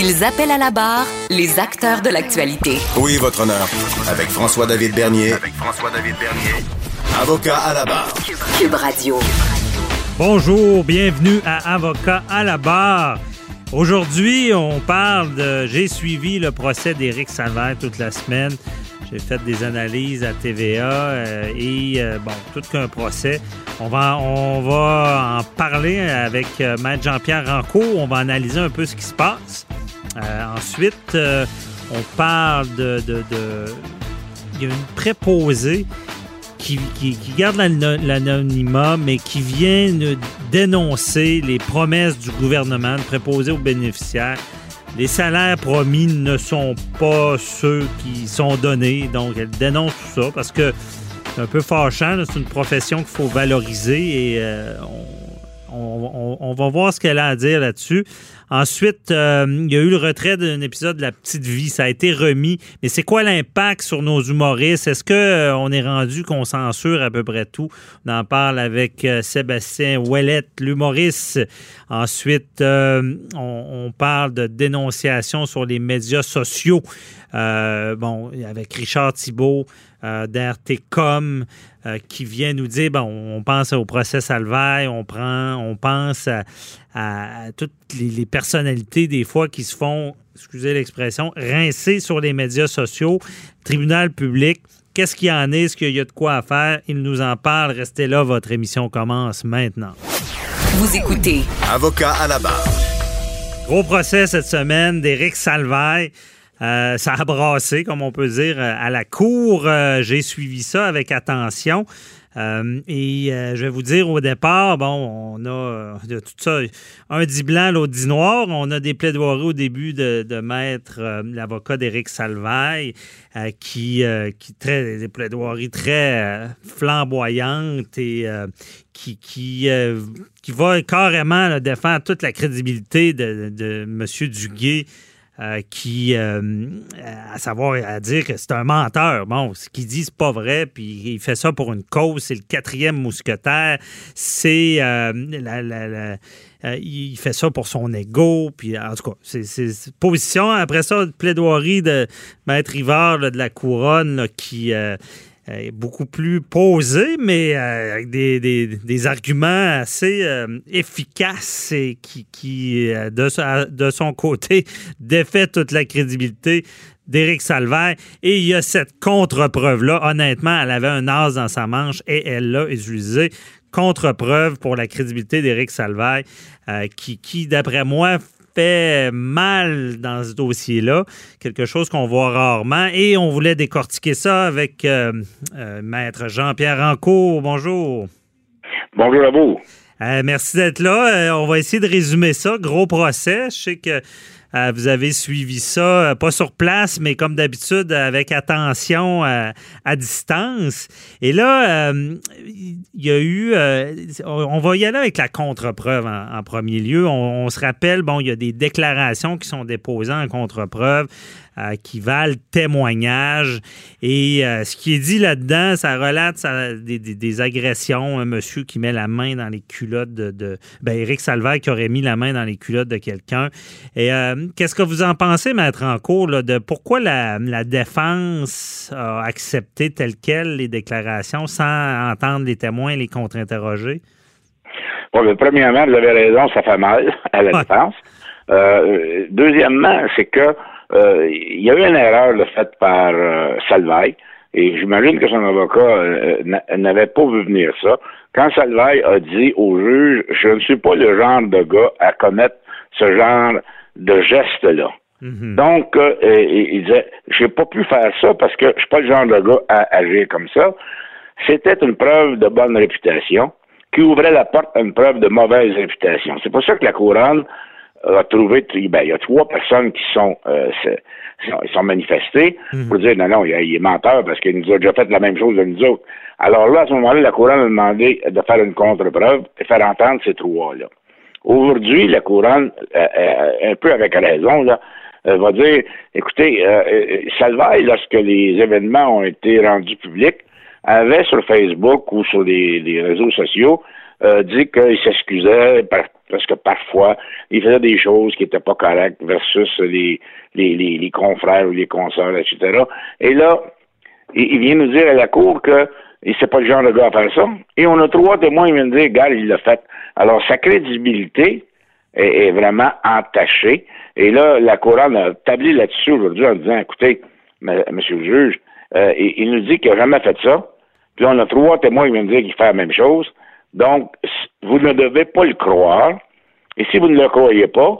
Ils appellent à la barre les acteurs de l'actualité. Oui, votre honneur. Avec François-David Bernier. Avec François-David Bernier. Avocat à la barre. Cube Radio. Bonjour, bienvenue à Avocat à la barre. Aujourd'hui, on parle de. J'ai suivi le procès d'Éric Salvaire toute la semaine. J'ai fait des analyses à TVA euh, et euh, bon, tout qu'un procès. On va, on va en parler avec euh, Maître Jean-Pierre Rancourt. On va analyser un peu ce qui se passe. Ensuite, on parle de, Il y a une préposée qui garde l'anonymat, mais qui vient dénoncer les promesses du gouvernement de préposer aux bénéficiaires les salaires promis ne sont pas ceux qui sont donnés. Donc, elle dénonce tout ça parce que c'est un peu fâchant. C'est une profession qu'il faut valoriser et euh, on, va voir ce qu'elle a à dire là-dessus. Ensuite, euh, il y a eu le retrait d'un épisode de La Petite Vie. Ça a été remis. Mais c'est quoi l'impact sur nos humoristes? Est-ce qu'on euh, est rendu qu'on censure à peu près tout? On en parle avec euh, Sébastien Ouellette, l'humoriste. Ensuite, on, parle de dénonciation sur les médias sociaux. bon, avec Richard Thibault d'RTCOM. Euh, qui vient nous dire, bon, on pense au procès Salvaille, on prend, on pense à, toutes les, personnalités des fois qui se font, excusez l'expression, rincer sur les médias sociaux, tribunal public. Qu'est-ce qu'il y en est? Est-ce qu'il y a de quoi à faire? Il nous en parle. Restez là, votre émission commence maintenant. Vous écoutez. Avocat à la barre. Gros procès cette semaine d'Éric Salvaille. Euh, ça a brassé, comme on peut dire, euh, à la cour. Euh, j'ai suivi ça avec attention. et je vais vous dire au départ, bon, on a tout ça, un dit blanc, l'autre dit noir. On a des plaidoiries au début de, de l'avocat d'Éric Salvaille, qui, qui des plaidoiries très flamboyantes et qui, qui, qui va carrément défendre toute la crédibilité de, de M. Duguay euh, qui, euh, à savoir, à dire que c'est un menteur. Bon, ce qu'il dit, c'est pas vrai, puis il fait ça pour une cause. C'est le quatrième mousquetaire. C'est euh, il fait ça pour son ego. Puis, en tout cas, c'est position. Après ça, plaidoirie de Maître Rivard de la Couronne qui euh, beaucoup plus posé, mais euh, avec des, arguments assez euh, efficaces et qui, de, son côté, défait toute la crédibilité d'Éric Salvaire. Et il y a cette contre-preuve-là. Honnêtement, elle avait un as dans sa manche et elle l'a utilisé. Contre-preuve pour la crédibilité d'Éric Salvaire, qui, qui d'après moi, mal dans ce dossier-là, quelque chose qu'on voit rarement. Et on voulait décortiquer ça avec euh, euh, Maître Jean-Pierre Rancourt. Bonjour. Bonjour à vous. Euh, merci d'être là. on va essayer de résumer ça. Gros procès. Je sais que euh, vous avez suivi ça, euh, pas sur place, mais comme d'habitude, avec attention euh, à, distance. Et là, il y a eu, on va y aller avec la contre-preuve en, premier lieu. On, on, se rappelle, bon, il y a des déclarations qui sont déposées en contre-preuve. Euh, qui valent témoignage. Et euh, ce qui est dit là-dedans, ça relate des, agressions. Un monsieur qui met la main dans les culottes de. de ben, Éric Salvaire qui aurait mis la main dans les culottes de quelqu'un. Et euh, qu'est-ce que vous en pensez, Maître Encourt, là, de pourquoi la, défense a accepté tel quel les déclarations sans entendre les témoins et les contre-interroger? Bon, mais premièrement, vous avez raison, ça fait mal à la défense. deuxièmement, c'est que euh, il y a eu une erreur faite par euh, Salvaille, et j'imagine que son avocat euh, n'avait pas vu venir ça. Quand Salvaille a dit au juge, je ne suis pas le genre de gars à commettre ce genre de geste-là. Mhm. Donc, il disait, j'ai pas pu faire ça parce que je suis pas le genre de gars à agir comme ça. C'était une preuve de bonne réputation qui ouvrait la porte à une preuve de mauvaise réputation. C'est pour ça que la couronne a trouvé, ben, il y a trois personnes qui sont, euh, sont manifestés mhm. pour dire non, non, il, est menteur parce qu'il nous a déjà fait la même chose de nous autres. Alors là, à ce moment-là, la couronne a demandé de faire une contre-preuve et faire entendre ces trois-là. Aujourd'hui, la couronne, euh, euh, un peu avec raison, là, va dire, écoutez, euh, Salvaille, lorsque les événements ont été rendus publics, avait sur Facebook ou sur les, réseaux sociaux dit qu'il s'excusait parce que parfois il faisait des choses qui n'étaient pas correctes versus les, les, les, confrères ou les consoeurs, etc. Et là, il, vient nous dire à la cour que c'est pas le genre de gars à faire ça. Et on a trois témoins qui viennent dire, gars, il l'a fait. Alors, sa crédibilité est, vraiment entachée. Et là, la couronne a tablé là-dessus aujourd'hui en disant, écoutez, monsieur le juge, euh, il, nous dit qu'il n'a jamais fait ça. Puis là, on a trois témoins qui viennent dire qu'il fait la même chose. Donc, vous ne devez pas le croire. Et si vous ne le croyez pas,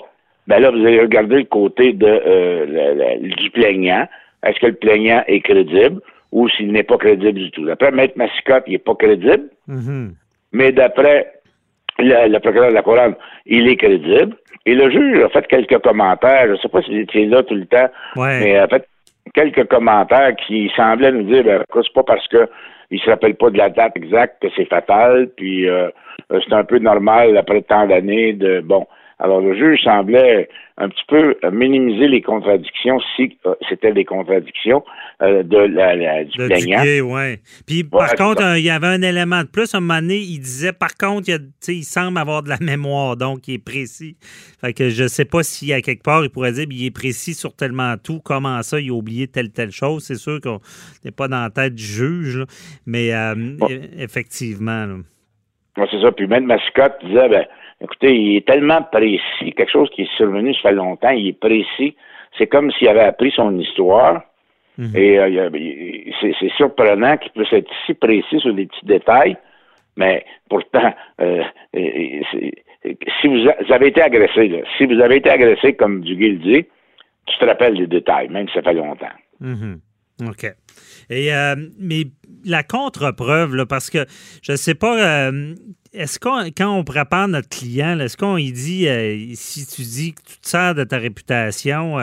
ben là, vous allez regarder le côté de, euh, du plaignant. Est-ce que le plaignant est crédible ou s'il n'est pas crédible du tout? D'après Maître Massicotte, il n'est pas crédible. Mm-hmm. Mais d'après le, procureur de la Couronne, il est crédible. Et le juge a fait quelques commentaires. Je ne sais pas s'il était là tout le temps, mais il a fait quelques commentaires qui semblaient nous dire ben, c'est pas parce que il se rappelle pas de la date exacte c'est fatal, puis euh, euh, c'est un peu normal après tant d'années de bon. Alors le juge semblait un petit peu minimiser les contradictions si euh, c'était des contradictions euh, de la, du plaignant. ouais. Puis par contre, il y avait un élément de plus. À un moment donné, il disait par contre, il, il semble avoir de la mémoire, donc il est précis. Fait que je sais pas si à quelque part il pourrait dire il est précis sur tellement tout. Comment ça, il a oublié telle telle chose. C'est sûr qu'on n'est pas dans la tête du juge, mais effectivement. c'est ça. Puis même Mascotte disait ben Écoutez, il est tellement précis, quelque chose qui est survenu, ça fait longtemps, il est précis. C'est comme s'il avait appris son histoire. Mhm. Et euh, c'est surprenant qu'il puisse être si précis sur des petits détails, mais pourtant, euh, si vous, avez été agressé, si vous avez été agressé, comme Duguay dit, tu te rappelles des détails, même si ça fait longtemps. Mhm. OK. Et, euh, mais la contre-preuve, parce que je ne sais pas, euh, est-ce qu'on, quand on prépare notre client, est-ce qu'on lui dit, euh, si tu dis que tu te sers de ta réputation,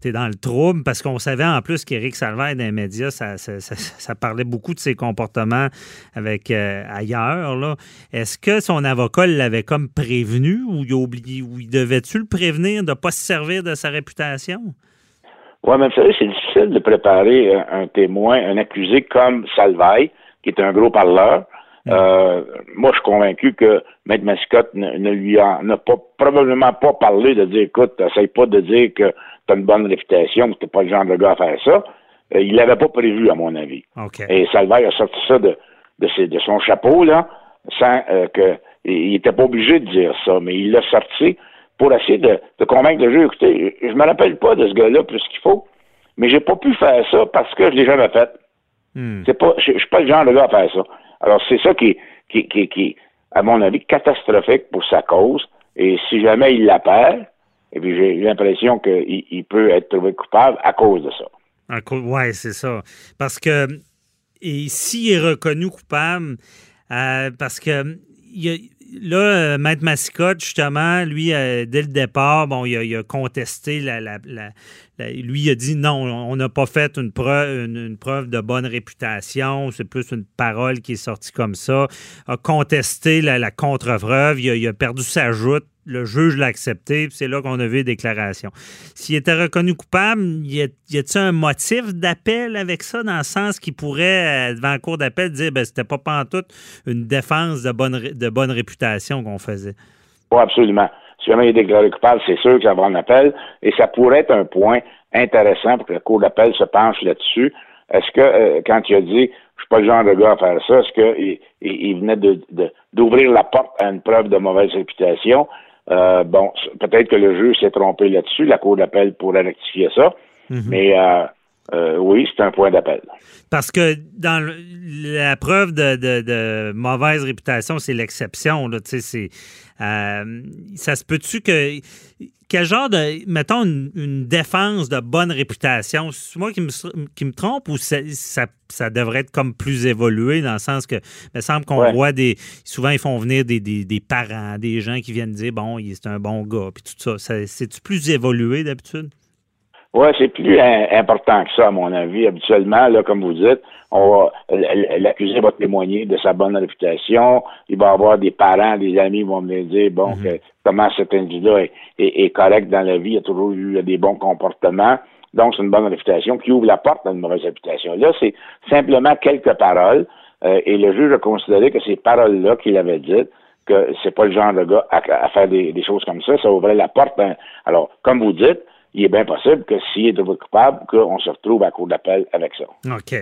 tu es dans le trouble, parce qu'on savait en plus qu'Éric Salvaire dans les médias, ça, parlait beaucoup de ses comportements avec ailleurs. Là. Est-ce que son avocat l'avait comme prévenu ou il, oublié, ou il devait-tu le prévenir de ne pas se servir de sa réputation? Oui, mais vous savez, c'est difficile de préparer un, témoin, un accusé comme Salvaille, qui est un gros parleur. Euh, moi, je suis convaincu que Maître Mascotte ne, lui a, n'a pas, probablement pas parlé de dire, écoute, essaye pas de dire que tu as une bonne réputation, que tu pas le genre de gars à faire ça. Euh, il l'avait pas prévu, à mon avis. Et Salvaille a sorti ça de, de, son chapeau, là, sans euh, que, il était pas obligé de dire ça, mais il l'a sorti pour essayer de, convaincre le jeu. Écoutez, je me rappelle pas de ce gars-là plus qu'il faut, mais j'ai pas pu faire ça parce que je l'ai jamais fait. Hmm. C'est pas, je, suis pas le genre de gars à faire ça. Alors c'est ça qui, qui, qui, à mon avis, catastrophique pour sa cause. Et si jamais il la perd, et puis j'ai l'impression qu'il il peut être trouvé coupable à cause de ça. Oui, c'est ça. Parce que s'il est reconnu coupable, euh, parce que il a, là, euh, Maître Massicotte, justement, lui, euh, dès le départ, bon, il a, contesté la, lui il a dit non, on n'a pas fait une preuve, une, preuve de bonne réputation, c'est plus une parole qui est sortie comme ça, a contesté la, contre-preuve, il, a perdu sa joute le juge l'a accepté, c'est là qu'on a vu les déclarations. S'il était reconnu coupable, y a-t-il un motif d'appel avec ça, dans le sens qu'il pourrait, euh, devant la cour d'appel, dire ben c'était pas pantoute une défense de bonne, de bonne réputation qu'on faisait? Oui, absolument. Si jamais il est déclaré coupable, c'est sûr ça va en appel, et ça pourrait être un point intéressant pour que la cour d'appel se penche là-dessus. Est-ce que, euh, quand il a dit je suis pas le genre de gars à faire ça, est-ce qu'il il, venait d'ouvrir la porte à une preuve de mauvaise réputation? Euh, bon, peut-être que le juge s'est trompé là-dessus. La Cour d'appel pourrait rectifier ça. Mhm. Mais euh, oui, c'est un point d'appel. Parce que dans la preuve de, mauvaise réputation, c'est l'exception. C'est, ça se peut-tu que quel genre de, mettons, une, défense de bonne réputation, c'est moi qui me, qui me trompe ou ça, ça, devrait être comme plus évolué dans le sens que, il me semble qu'on voit des, souvent ils font venir des, des, parents, des gens qui viennent dire, bon, c'est un bon gars, puis tout ça. ça C'est-tu plus évolué d'habitude? Oui, c'est plus important que ça, à mon avis. Habituellement, là, comme vous dites, on l'accusé va témoigner de sa bonne réputation. Il va avoir des parents, des amis qui vont venir dire, bon, mhm. comment cet individu-là est, correct dans la vie, il a toujours eu des bons comportements. Donc, c'est une bonne réputation qui ouvre la porte à une mauvaise réputation. Là, c'est simplement quelques paroles. Euh, et le juge a considéré que ces paroles-là qu'il avait dites, que c'est pas le genre de gars à, faire des, des, choses comme ça, ça ouvrait la porte. Alors, comme vous dites, il est bien possible que s'il est coupable, qu'on se retrouve à court d'appel avec ça. OK.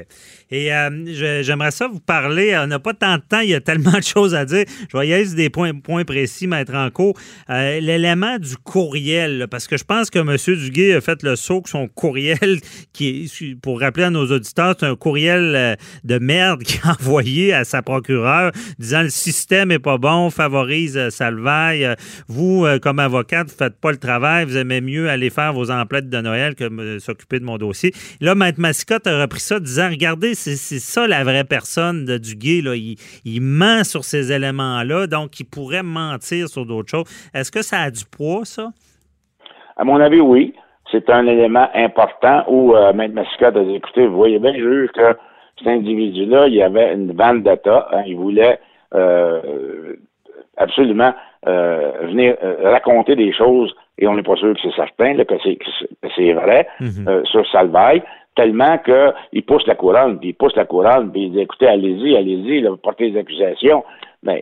Et euh, j'aimerais ça vous parler. On n'a pas tant de temps, il y a tellement de choses à dire. Je vais y aller des points, points précis, mettre en cours. Euh, l'élément du courriel, parce que je pense que M. Duguay a fait le saut que son courriel, qui est, pour rappeler à nos auditeurs, c'est un courriel euh, de merde qu'il a envoyé à sa procureure disant le système n'est pas bon, favorise Salvaille. Vous, comme avocate, vous ne faites pas le travail, vous aimez mieux aller faire vos emplettes de Noël que s'occuper de mon dossier. Là, Maître Mascotte a repris ça disant Regardez, c'est ça la vraie personne de Duguay. Là. Il, ment sur ces éléments-là, donc il pourrait mentir sur d'autres choses. Est-ce que ça a du poids, ça? À mon avis, oui. C'est un élément important où euh, Maître Mascotte a dit Écoutez, vous voyez bien, juge, que cet individu-là, il y avait une vendetta. Hein, il voulait euh, absolument euh, venir raconter des choses et on n'est pas sûr que c'est certain là, que c'est vrai mhm. euh, sur Salvaille, tellement qu'il pousse la couronne, puis il pousse la couronne, puis il dit écoutez, allez-y, allez-y, portez des accusations. Ben,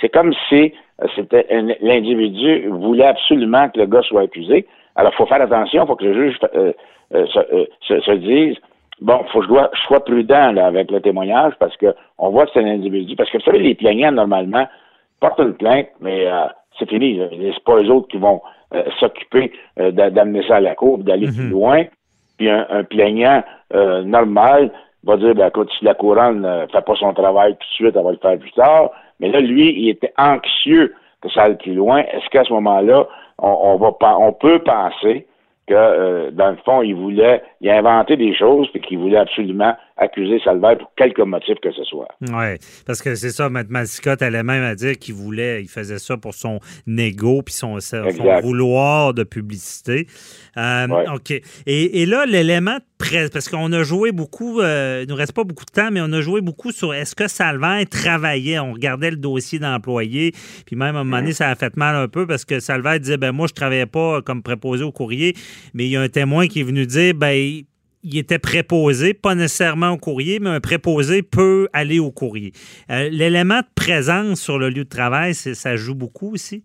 c'est comme si euh, c'était l'individu voulait absolument que le gars soit accusé. Alors, il faut faire attention, il faut que le juge euh, se, dise bon, faut que je, dois, je sois prudent là, avec le témoignage parce que on voit que c'est un individu. Parce que vous savez, les plaignants, normalement, portent une plainte, mais c'est fini. C'est pas eux autres qui vont euh, s'occuper euh, d'amener ça à la cour, d'aller plus mhm. loin. Puis un, plaignant euh, normal va dire, ben, écoute, si la couronne ne fait pas son travail tout de suite, elle va le faire plus tard. Mais là, lui, il était anxieux que ça aille plus loin. Est-ce qu'à ce, moment-là, on, va on peut penser que, euh, dans le fond, il voulait, il a inventé des choses et qu'il voulait absolument accuser Salvaire pour quelque motif que ce soit. Oui, parce que c'est ça, Mme Mascotte allait même à dire qu'il voulait, il faisait ça pour son ego puis son, son vouloir de publicité. Euh, OK. Et, et là, l'élément parce qu'on a joué beaucoup, euh, il nous reste pas beaucoup de temps, mais on a joué beaucoup sur est-ce que Salvaire travaillait. On regardait le dossier d'employé, puis même à un moment donné, ça a fait mal un peu parce que Salvaire disait ben moi, je travaillais pas comme préposé au courrier, mais il y a un témoin qui est venu dire ben il était préposé, pas nécessairement au courrier, mais un préposé peut aller au courrier. Euh, l'élément de présence sur le lieu de travail, ça joue beaucoup aussi?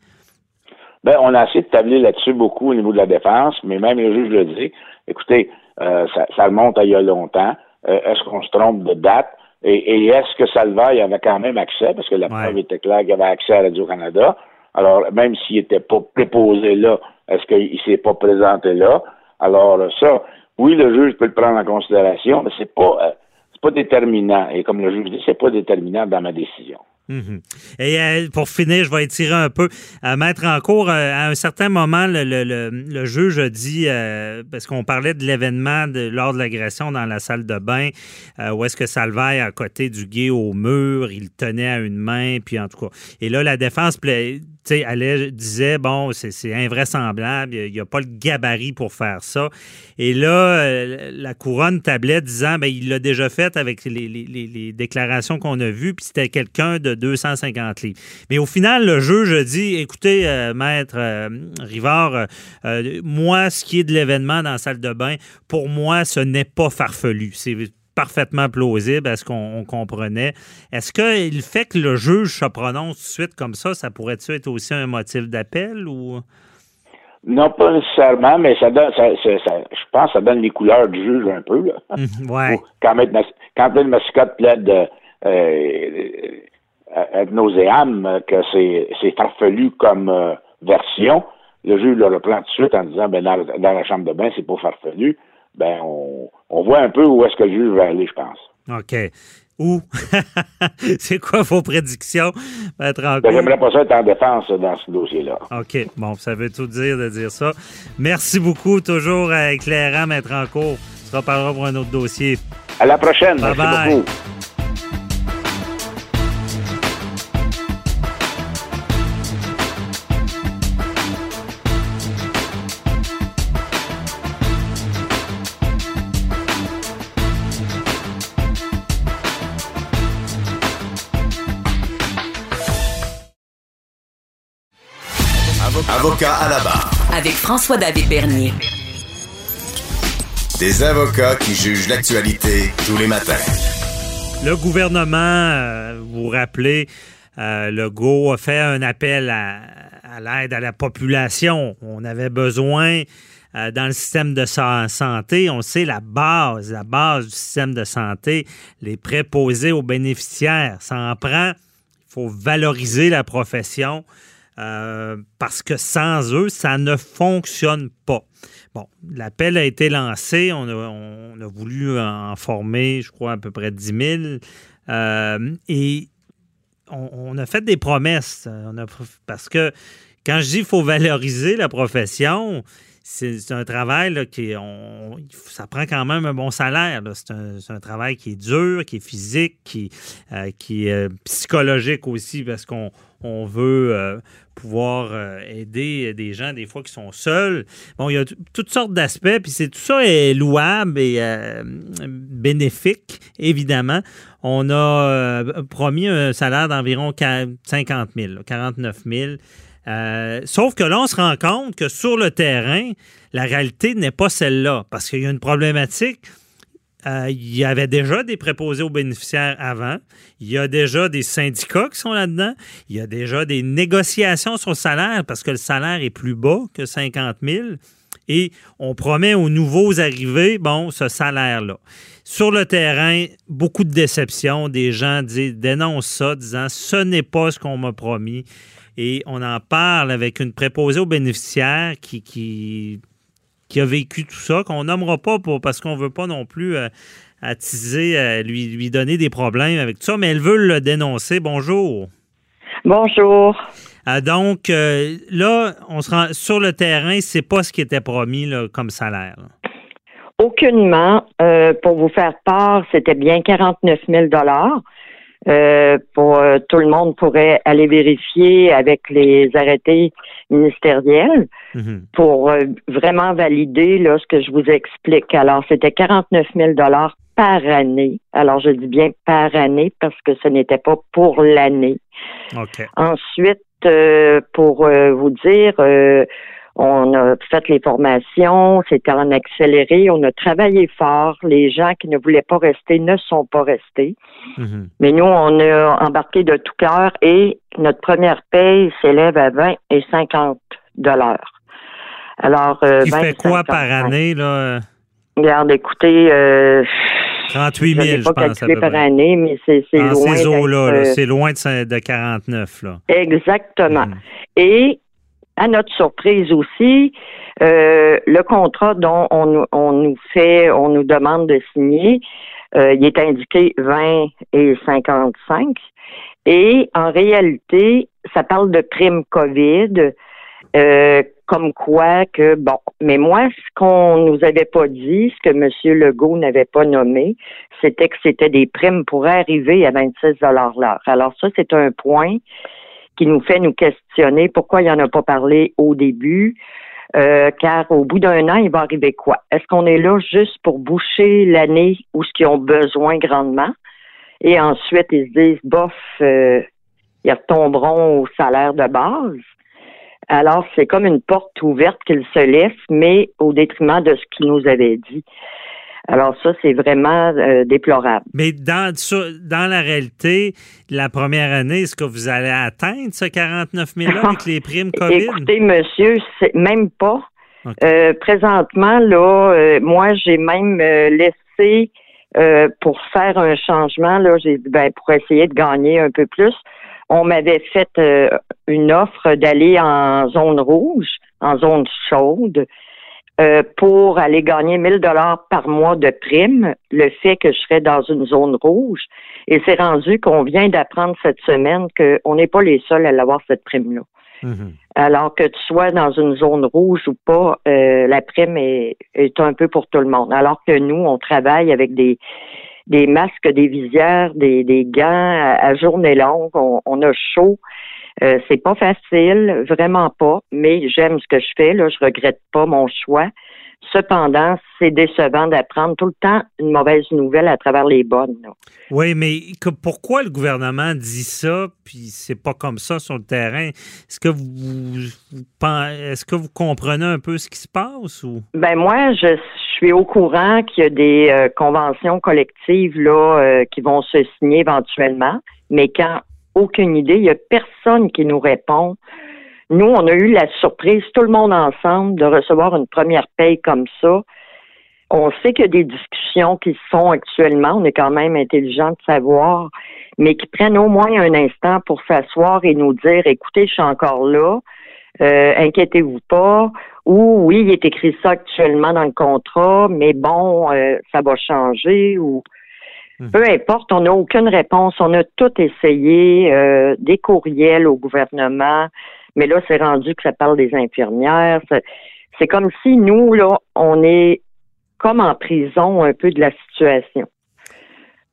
Bien, on a essayé de tabler là-dessus beaucoup au niveau de la défense, mais même le juge le dit. Écoutez, euh, ça, ça, remonte à il y a longtemps. Euh, est-ce qu'on se trompe de date? Et, est-ce que Salvaille avait quand même accès, parce que la preuve était claire qu'il avait accès à Radio-Canada. Alors, même s'il n'était pas préposé là, est-ce qu'il ne s'est pas présenté là? Alors, ça, oui, le juge peut le prendre en considération, mais c'est pas, euh, pas déterminant. Et comme le juge dit, c'est pas déterminant dans ma décision. Mhm. Et euh, pour finir, je vais étirer un peu. À mettre en cours, euh, à un certain moment, le, le, le, juge a dit, euh, parce qu'on parlait de l'événement lors de l'agression dans la salle de bain, où est-ce que Salvaire, à côté du gay au mur, il tenait à une main, puis en tout cas. Et là, la défense allait, disait, bon, c'est invraisemblable, il n'y a, pas le gabarit pour faire ça. Et là, la couronne tablait disant, ben, il l'a déjà fait avec les, déclarations qu'on a vues, puis c'était quelqu'un de 250 livres. Mais au final, le juge dit écoutez, euh, maître euh, Rivard, euh, moi, ce qui est de l'événement dans la salle de bain, pour moi, ce n'est pas farfelu. C'est parfaitement plausible à ce qu'on comprenait? Est-ce que le fait que le juge se prononce tout de suite comme ça, ça pourrait-tu être aussi un motif d'appel ou? Non, pas nécessairement, mais ça donne, je pense que ça donne les couleurs du juge un peu. Là. Mmh, ouais. Quand, quand le mascotte plaide ad nauseam que c'est farfelu comme euh, version. Le juge le reprend tout de suite en disant ben dans, la chambre de bain, c'est pas farfelu. Ben on, on voit un peu où est-ce que le juge va aller, je pense. OK. Où? c'est quoi vos prédictions, Maître ben, J'aimerais pas ça être en défense dans ce dossier-là. OK. Bon, ça veut tout dire de dire ça. Merci beaucoup. Toujours éclairant, Maître Encourt. On se reparlera pour un autre dossier. À la prochaine. Bye Merci beaucoup. Avocat à la barre. Avec François-David Bernier. Des avocats qui jugent l'actualité tous les matins. Le gouvernement, euh, vous rappelez, euh, le GO a fait un appel à, l'aide à la population. On avait besoin euh, dans le système de santé, on sait la base, la base du système de santé, les préposés aux bénéficiaires. Ça en prend. Il faut valoriser la profession. Euh, parce que sans eux, ça ne fonctionne pas. Bon, l'appel a été lancé, on a, voulu en former, je crois, à peu près 10 000. Euh, et on, a fait des promesses. parce que quand je dis qu'il faut valoriser la profession, c'est un travail qui ça prend quand même un bon salaire. C'est un, travail qui est dur, qui est physique, qui, euh, qui est psychologique aussi parce qu'on on veut euh, pouvoir euh, aider des gens des fois qui sont seuls. Bon, il y a toutes sortes d'aspects, puis c'est tout ça est louable et bénéfique, évidemment. On a promis un salaire d'environ 50 000, 49 000. Euh, sauf que là, on se rend compte que sur le terrain, la réalité n'est pas celle-là, parce qu'il y a une problématique. Euh, il y avait déjà des préposés aux bénéficiaires avant. Il y a déjà des syndicats qui sont là-dedans. Il y a déjà des négociations sur le salaire parce que le salaire est plus bas que 50 000. Et on promet aux nouveaux arrivés, bon, ce salaire-là. Sur le terrain, beaucoup de déceptions. Des gens disent, dénoncent ça, disant ce n'est pas ce qu'on m'a promis. Et on en parle avec une préposée aux bénéficiaires qui, qui a vécu tout ça, qu'on nommera pas pour, parce qu'on ne veut pas non plus euh, attiser, euh, lui, lui donner des problèmes avec tout ça, mais elle veut le dénoncer. Bonjour. Bonjour. Euh, donc, là, on se rend sur le terrain, c'est pas ce qui était promis comme salaire. Aucunement. pour vous faire part, c'était bien 49 000 euh, pour euh, tout le monde pourrait aller vérifier avec les arrêtés ministériels mhm. pour euh, vraiment valider là, ce que je vous explique. Alors, c'était 49 000 dollars par année. Alors, je dis bien par année parce que ce n'était pas pour l'année. Ensuite, pour vous dire, on a fait les formations, c'était en accéléré, on a travaillé fort. Les gens qui ne voulaient pas rester ne sont pas restés. Mhm. Mais nous, on a embarqué de tout cœur et notre première paye s'élève à 20 et 50 dollars. Alors, euh, Qui fait quoi par année, là? Regarde, écoutez, euh, 38 000, je, pas pense. Calculé par année, mais c'est loin. Ces eaux-là, euh, c'est loin de, de, 49, là. Exactement. Mhm. Et à notre surprise aussi, euh, le contrat dont on, nous fait, on nous demande de signer, euh, il est indiqué 20 et 55. Et en réalité, ça parle de prime COVID, euh, comme quoi que, bon, mais moi, ce qu'on nous avait pas dit, ce que M. Legault n'avait pas nommé, c'était que c'était des primes pour arriver à 26 l'heure. Alors ça, c'est un point qui nous fait nous questionner pourquoi il n'y en a pas parlé au début. Euh, car au bout d'un an, il va arriver quoi? Est-ce qu'on est là juste pour boucher l'année où ce qu'ils ont besoin grandement? Et ensuite, ils se disent, bof, euh, ils retomberont au salaire de base. Alors, c'est comme une porte ouverte qu'ils se laissent, mais au détriment de ce qu'ils nous avaient dit. Alors ça, c'est vraiment euh, déplorable. Mais dans, dans la réalité, la première année, est-ce que vous allez atteindre ce 49 000 avec les primes COVID? Écoutez, monsieur, c'est même pas. Euh, présentement, là, euh, moi, j'ai même laissé pour faire un changement, là, j'ai ben, pour essayer de gagner un peu plus. On m'avait fait une offre d'aller en zone rouge, en zone chaude. Euh, pour aller gagner 1000 dollars par mois de prime, le fait que je serais dans une zone rouge. Et c'est rendu qu'on vient d'apprendre cette semaine qu'on n'est pas les seuls à l'avoir cette prime-là. Mhm. Alors que tu sois dans une zone rouge ou pas, euh, la prime est, est, un peu pour tout le monde. Alors que nous, on travaille avec des des masques, des visières, des, des gants à, journée longue. On, a chaud. Euh, c'est pas facile, vraiment pas, mais j'aime ce que je fais. Là, je regrette pas mon choix. Cependant, c'est décevant d'apprendre tout le temps une mauvaise nouvelle à travers les bonnes. Oui, mais pourquoi le gouvernement dit ça, puis c'est pas comme ça sur le terrain? Est-ce que vous, est-ce que vous comprenez un peu ce qui se passe ou? Ben moi, je, suis au courant qu'il y a des euh, conventions collectives là euh, qui vont se signer éventuellement, mais quand aucune idée, il n'y a personne qui nous répond. Nous, on a eu la surprise, tout le monde ensemble, de recevoir une première paye comme ça. On sait qu'il y a des discussions qui se font actuellement. On est quand même intelligent de savoir, mais qui prennent au moins un instant pour s'asseoir et nous dire, écoutez, je suis encore là. Euh, inquiétez-vous pas. Ou oui, il est écrit ça actuellement dans le contrat, mais bon, euh, ça va changer. Ou hmm. peu importe, on n'a aucune réponse. On a tout essayé, euh, des courriels au gouvernement, mais là, c'est rendu que ça parle des infirmières. C'est comme si nous, là, on est comme en prison un peu de la situation.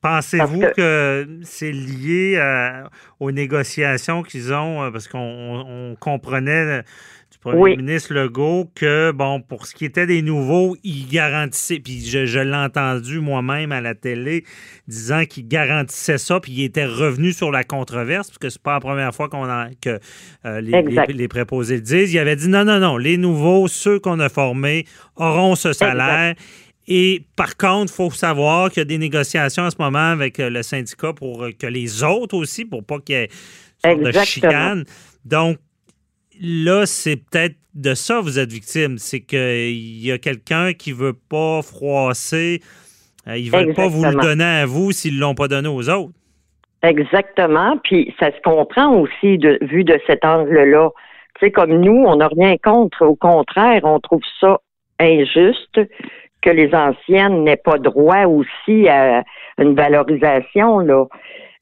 Pensez-vous que, c'est lié aux négociations qu'ils ont, euh, parce qu'on comprenait premier ministre Legault que, bon, pour ce qui était des nouveaux, il garantissait, puis je, l'ai entendu moi-même à la télé, disant qu'il garantissait ça, puis il était revenu sur la controverse, parce que c'est pas la première fois qu'on que euh, les, préposés le disent. Il avait dit non, non, non, les nouveaux, ceux qu'on a formés, auront ce salaire. Et par contre, il faut savoir qu'il y a des négociations en ce moment avec euh, le syndicat pour euh, que les autres aussi, pour pas qu'il y ait de chicane. Donc, là, c'est peut-être de ça que vous êtes victime. C'est qu'il y a quelqu'un qui ne veut pas froisser. Euh, ils ne veulent pas vous le donner à vous s'ils ne l'ont pas donné aux autres. Exactement. Puis ça se comprend aussi de, vu de cet angle-là. Tu sais, comme nous, on n'a rien contre. Au contraire, on trouve ça injuste que les anciennes n'aient pas droit aussi à une valorisation. Là.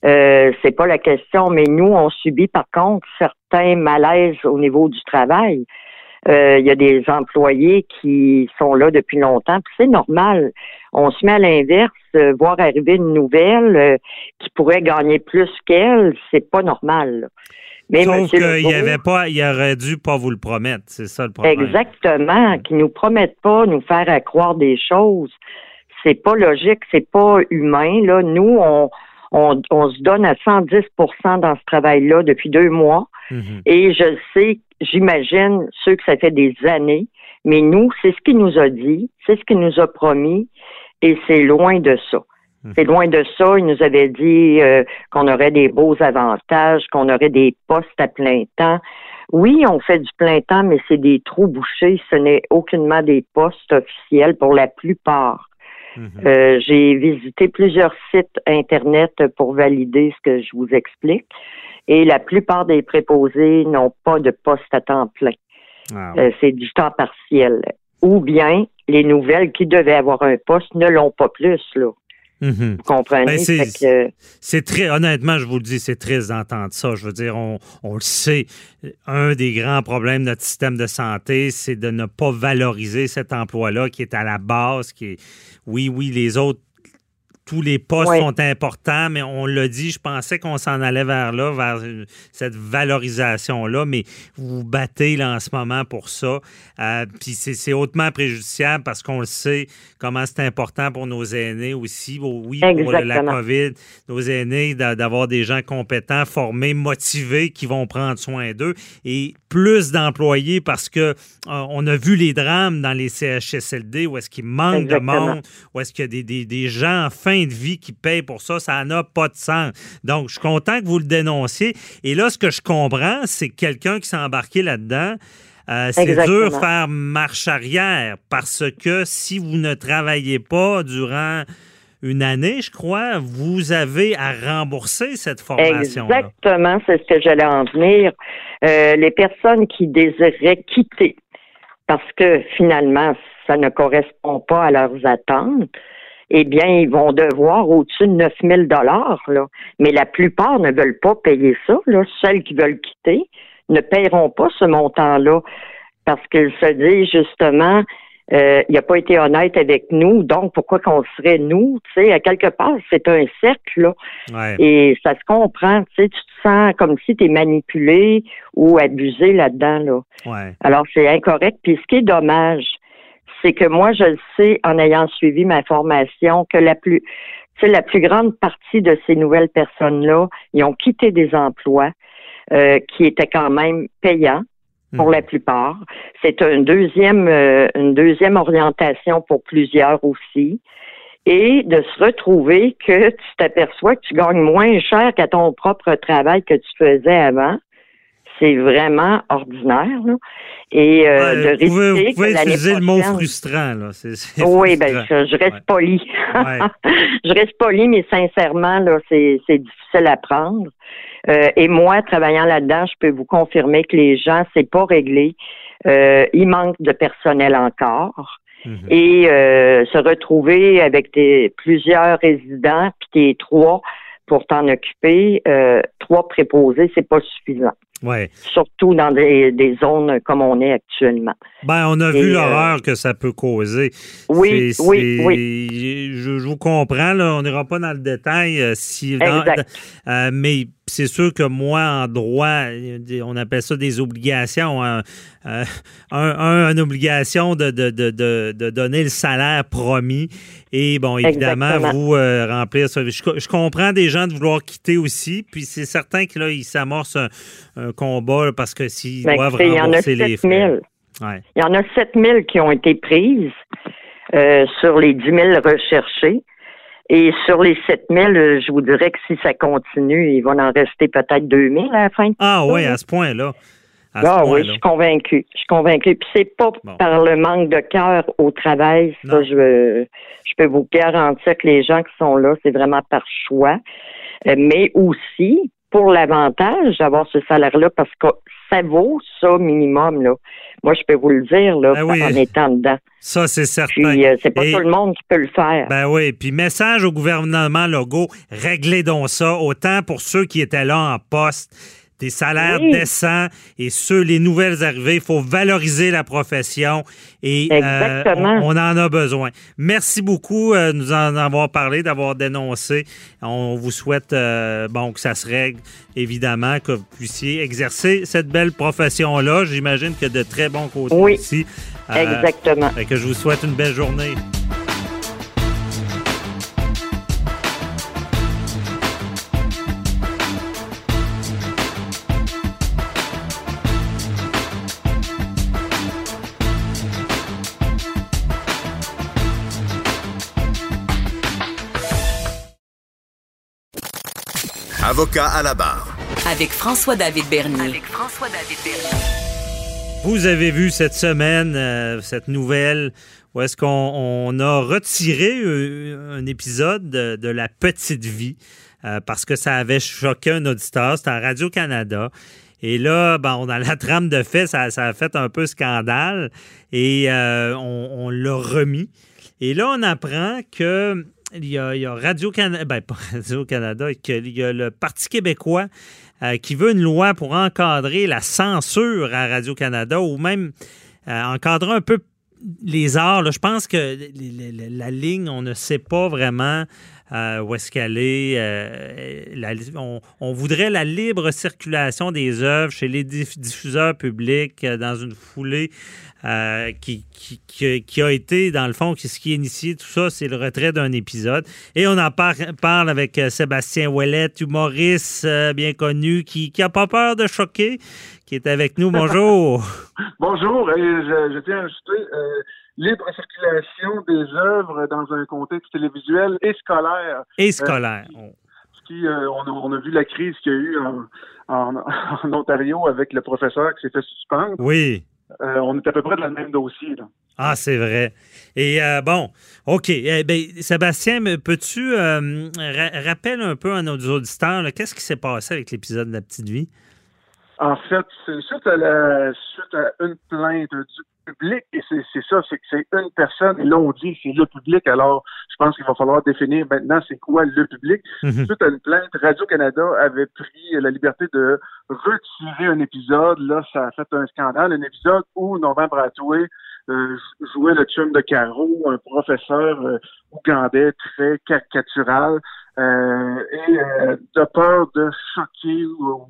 Euh, c'est pas la question, mais nous, on subit par contre certains malaises au niveau du travail. Euh, il y a des employés qui sont là depuis longtemps, puis c'est normal. On se met à l'inverse, euh, voir arriver une nouvelle qui pourrait gagner plus qu'elle, c'est pas normal. Mais Sauf qu'il y avait pas, il aurait dû pas vous le promettre, c'est ça le problème. Exactement, qu'ils nous promettent pas nous faire croire des choses. C'est pas logique, c'est pas humain. Là, nous, on, on, se donne à 110% dans ce travail-là depuis deux mois. Mhm. Et je sais, j'imagine ceux que ça fait des années, mais nous, c'est ce qu'il nous a dit, c'est ce qu'il nous a promis, et c'est loin de ça. Mhm. C'est loin de ça. Il nous avait dit euh, qu'on aurait des beaux avantages, qu'on aurait des postes à plein temps. Oui, on fait du plein temps, mais c'est des trous bouchés. Ce n'est aucunement des postes officiels pour la plupart. Mhm. Euh, j'ai visité plusieurs sites Internet pour valider ce que je vous explique. Et la plupart des préposés n'ont pas de poste à temps plein. Euh, c'est du temps partiel. Ou bien les nouvelles qui devaient avoir un poste ne l'ont pas plus. Là. Mhm. Vous comprenez? Ben, c'est très, honnêtement, je vous le dis, c'est triste d'entendre ça. Je veux dire, on, le sait. Un des grands problèmes de notre système de santé, c'est de ne pas valoriser cet emploi-là qui est à la base, qui est, oui, oui, les autres tous les postes sont importants, mais on l'a dit, je pensais qu'on s'en allait vers là, vers cette valorisation-là, mais vous vous battez là en ce moment pour ça. Euh, puis c'est hautement préjudiciable parce qu'on le sait comment c'est important pour nos aînés aussi. Oui, pour la COVID, nos aînés, d'avoir des gens compétents, formés, motivés, qui vont prendre soin d'eux. Et plus d'employés parce que euh, on a vu les drames dans les CHSLD où est-ce qu'il manque de monde, où est-ce qu'il y a des, des, des gens enfin de vie qui paye pour ça, ça n'a pas de sens. Donc, je suis content que vous le dénonciez. Et là, ce que je comprends, c'est que quelqu'un qui s'est embarqué là-dedans, euh, c'est dur de faire marche arrière parce que si vous ne travaillez pas durant une année, je crois, vous avez à rembourser cette formation. -là. Exactement, c'est ce que j'allais en venir. Euh, les personnes qui désiraient quitter parce que finalement, ça ne correspond pas à leurs attentes, eh bien, ils vont devoir au-dessus de 9 000 dollars. Mais la plupart ne veulent pas payer ça. Là. Celles qui veulent quitter ne paieront pas ce montant-là parce qu'ils se disent justement, euh, il n'a pas été honnête avec nous, donc pourquoi qu'on serait nous? Tu sais, à quelque part, c'est un cercle, là. Et ça se comprend, tu sais, tu te sens comme si tu es manipulé ou abusé là-dedans, là. Ouais. Alors, c'est incorrect. Puis ce qui est dommage, c'est que moi, je le sais en ayant suivi ma formation, que la plus, la plus grande partie de ces nouvelles personnes-là, ils ont quitté des emplois euh, qui étaient quand même payants pour la plupart. C'est une deuxième, euh, une deuxième orientation pour plusieurs aussi. Et de se retrouver que tu t'aperçois que tu gagnes moins cher qu'à ton propre travail que tu faisais avant. C'est vraiment ordinaire. Là. Et euh, de risquer vous pouvez, vous pouvez utiliser le mot frustrant. Là. Oui, ben je, je reste Ouais. poli. Je reste poli, mais sincèrement, là, c'est, difficile à prendre. Euh, et moi, travaillant là-dedans, je peux vous confirmer que les gens, c'est pas réglé. Euh, il manque de personnel encore. Mhm. Et euh, se retrouver avec des, plusieurs résidents, puis t'es trois pour t'en occuper, trois préposés, c'est pas suffisant. Ouais. Surtout dans des, des zones comme on est actuellement. Ben, on a Et, vu euh, l'horreur que ça peut causer. Oui, oui, oui. Je, je vous comprends, là, on n'ira pas dans le détail. euh, si, dans- Exact. euh, mais c'est sûr que moi, en droit, on appelle ça des obligations. hein. Euh, un, un, une obligation de, de, de, de, donner le salaire promis. Et bon, évidemment, Exactement. vous euh, remplir ça. Je, je comprends des gens de vouloir quitter aussi. Puis c'est certain que là, ils s'amorcent un, un combat là, parce que s'ils Ben, doivent écoutez, il y en a rembourser les 7 frais. 000. Ouais. Il y en a 7 000 qui ont été prises euh, sur les 10 000 recherchés. Et sur les 7 000, euh, je vous dirais que si ça continue, il va en rester peut-être 2 000 à la fin. de Ah oui, à ce point-là. Ah oui, je suis convaincue. Je suis convaincue. Puis c'est pas Bon. par le manque de cœur au travail. Ça, je, je peux vous garantir que les gens qui sont là, c'est vraiment par choix. Euh, mais aussi pour l'avantage d'avoir ce salaire-là, parce que ça vaut ça minimum. Là. Moi, je peux vous le dire là, Ben oui. en étant dedans. Ça, c'est certain. Puis euh, c'est pas Et- tout le monde qui peut le faire. Ben oui, puis message au gouvernement Legault, réglez donc ça, autant pour ceux qui étaient là en poste, des salaires Oui. décents, et ceux, les nouvelles arrivées, il faut valoriser la profession, et euh, on, on en a besoin. Merci beaucoup euh, de nous en avoir parlé, d'avoir dénoncé. On vous souhaite, euh, bon, que ça se règle, évidemment, que vous puissiez exercer cette belle profession-là. J'imagine qu'il y a de très bons côtés Oui. ici. Exactement. fait que je vous souhaite une belle journée. Avocat à la barre. Avec François-David Bernier. Vous avez vu cette semaine euh, cette nouvelle où est-ce qu'on on a retiré euh, un épisode de, de La Petite Vie euh, parce que ça avait choqué un auditeur. C'était à Radio-Canada. Et là, ben, dans la trame de fait, ça, ça a fait un peu scandale et euh, on, on l'a remis. Et là, on apprend que il y a, il Radio-Canada, ben pas Radio-Canada, qu'il y a le Parti québécois euh, qui veut une loi pour encadrer la censure à Radio-Canada ou même euh, encadrer un peu les arts. Je pense que la ligne, on ne sait pas vraiment euh, où est-ce qu'elle est. euh, on, voudrait la libre circulation des œuvres chez les diff- diffuseurs publics euh, dans une foulée qui, a été, dans le fond, qui- ce qui a initié tout ça, c'est le retrait d'un épisode. Et on en par- parle avec Sébastien Ouellette, humoriste bien connu, qui n'a pas peur de choquer, qui est avec nous. Bonjour. Bonjour, je, je tiens à ajouter libre circulation des œuvres dans un contexte télévisuel et scolaire. Et scolaire. On- Ce qui, euh, on, a, on a vu la crise qu'il y a eu en, en, en Ontario avec le professeur qui s'est fait suspendre. Oui. Euh, on est à peu près dans le même dossier. Là. Ah, c'est vrai. Et euh, bon, OK. Eh ben, Sébastien, peux-tu euh, ra- rappeler un peu à nos auditeurs, qu'est-ce qui s'est passé avec l'épisode de La Petite Vie? En fait, c'est suite suite à une plainte du public, et c'est ça, c'est que c'est une personne, et là on dit c'est le public, alors je pense qu'il va falloir définir maintenant c'est quoi le public. Mhm. Suite à une plainte, Radio-Canada avait pris la liberté de retirer un épisode, là ça a fait un scandale, un épisode où Norman Bratoué euh, jouait le chum de Caro, un professeur euh, ougandais très caricatural, euh, et euh, de peur de choquer ou, ou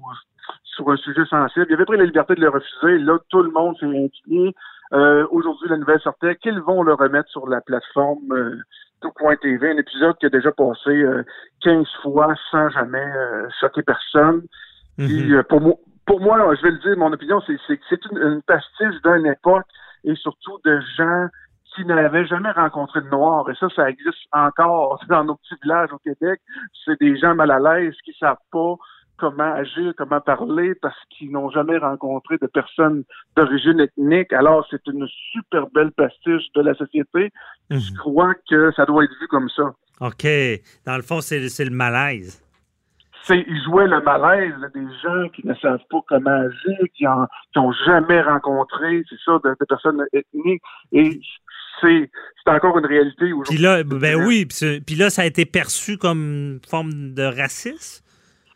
sur un sujet sensible. Il avait pris la liberté de le refuser. Là, tout le monde s'est inquiété. Euh, Aujourd'hui, la nouvelle sortait qu'ils vont le remettre sur la plateforme euh, tout.tv, un épisode qui a déjà passé euh, 15 fois sans jamais euh, choquer personne. Mhm. euh, pour moi, pour moi, je vais le dire, mon opinion, c'est c'est que c'est une, une pastiche d'une époque et surtout de gens qui n'avaient jamais rencontré de Noirs. Et ça, ça existe encore dans nos petits villages au Québec. C'est des gens mal à l'aise qui savent pas comment agir, comment parler, parce qu'ils n'ont jamais rencontré de personnes d'origine ethnique. Alors, c'est une super belle pastiche de la société. Mhm. Je crois que ça doit être vu comme ça. OK. Dans le fond, c'est le malaise. c'est ils jouaient le malaise là, des gens qui ne savent pas comment agir, qui ont, qui ont jamais rencontré, c'est ça, de, de personnes ethniques. Et c'est encore une réalité aujourd'hui. Puis là, ben oui, puis là, ça a été perçu comme une forme de racisme?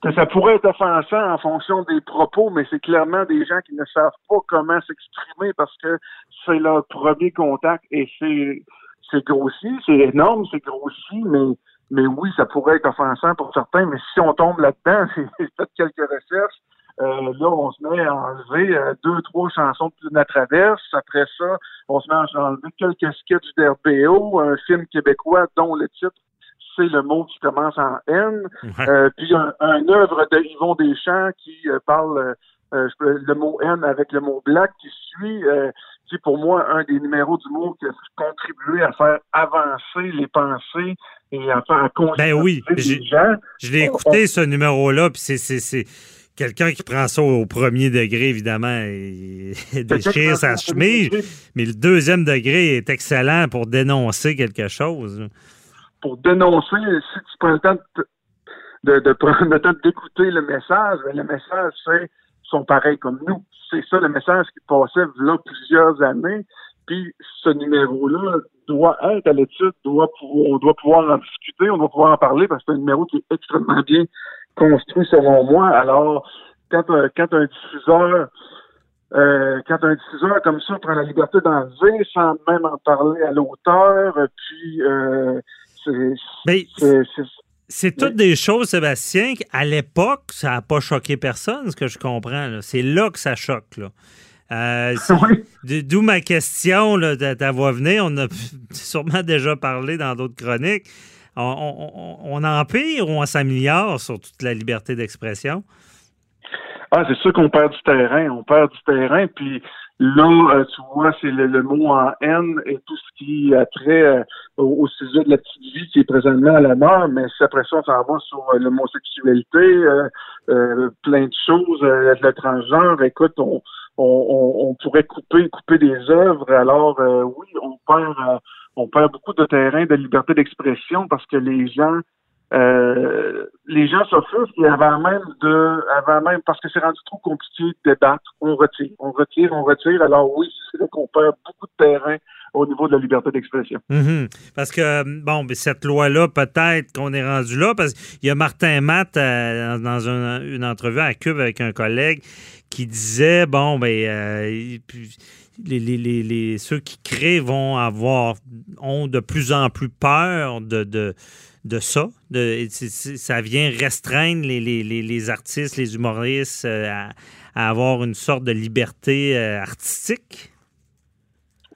Ça pourrait être offensant en fonction des propos, mais c'est clairement des gens qui ne savent pas comment s'exprimer parce que c'est leur premier contact et c'est c'est grossi, c'est énorme, c'est grossi, mais mais oui, ça pourrait être offensant pour certains, mais si on tombe là-dedans, j'ai fait quelques recherches, euh, là, on se met à enlever euh, deux, trois chansons de la traverse. Après ça, on se met à enlever quelques sketchs d'RBO, un film québécois dont le titre, c'est le mot qui commence en N. Ouais. Euh, puis un, un œuvre de Yvon Deschamps qui euh, parle euh, le mot N avec le mot black qui suit, qui est pour moi un des numéros du mot qui a contribué à faire avancer les pensées et à faire Ben oui, les gens. Je l'ai écouté, ce numéro-là, puis c'est- quelqu'un qui prend ça au premier degré, évidemment, et déchire sa chemise, mais le deuxième degré est excellent pour dénoncer quelque chose. Pour dénoncer, si tu prends le temps de, de, prendre le temps d'écouter le message, ben, le message, c'est sont pareils comme nous. C'est ça le message qui passait là plusieurs années. Puis ce numéro-là doit être à l'étude, doit on doit pouvoir en discuter, on doit pouvoir en parler parce que c'est un numéro qui est extrêmement bien construit selon moi. Alors, quand, quand un diffuseur euh, quand un diffuseur comme ça prend la liberté d'enlever sans même en parler à l'auteur, puis euh, c'est toutes des choses, Sébastien, qu'à l'époque, ça n'a pas choqué personne, ce que je comprends. C'est là que ça choque. Là. Euh, oui. D'où ma question là, de ta voix venir. On a sûrement déjà parlé dans d'autres chroniques. On, on- on- on empire ou on s'améliore sur toute la liberté d'expression? Ah, c'est sûr qu'on perd du terrain, on perd du terrain, puis là, euh, tu vois, c'est le, le mot en haine et tout ce qui a trait euh, au, au sujet de la petite vie qui est présentement à la mort, mais si après ça, on s'en va sur euh, l'homosexualité, plein de choses, la transgenre, écoute, on, on, on, on pourrait couper, couper des œuvres, alors euh, oui, on perd, euh, on perd beaucoup de terrain de liberté d'expression parce que les gens euh, les gens s'offusquent et avant même de, avant même, parce que c'est rendu trop compliqué de débattre, on retire, on retire, on retire. Alors oui, c'est là qu'on perd beaucoup de terrain au niveau de la liberté d'expression. Mhm. Parce que, bon, ben, cette loi-là, peut-être qu'on est rendu là, parce qu'il y a Martin Matt euh, dans dans un- une entrevue à Cube avec un collègue qui disait, bon, ben, euh, les, les- les- les- ceux qui créent vont avoir, ont de plus en plus peur de, de ça. Ça vient restreindre les, artistes, les humoristes euh, à, avoir une sorte de liberté euh, artistique?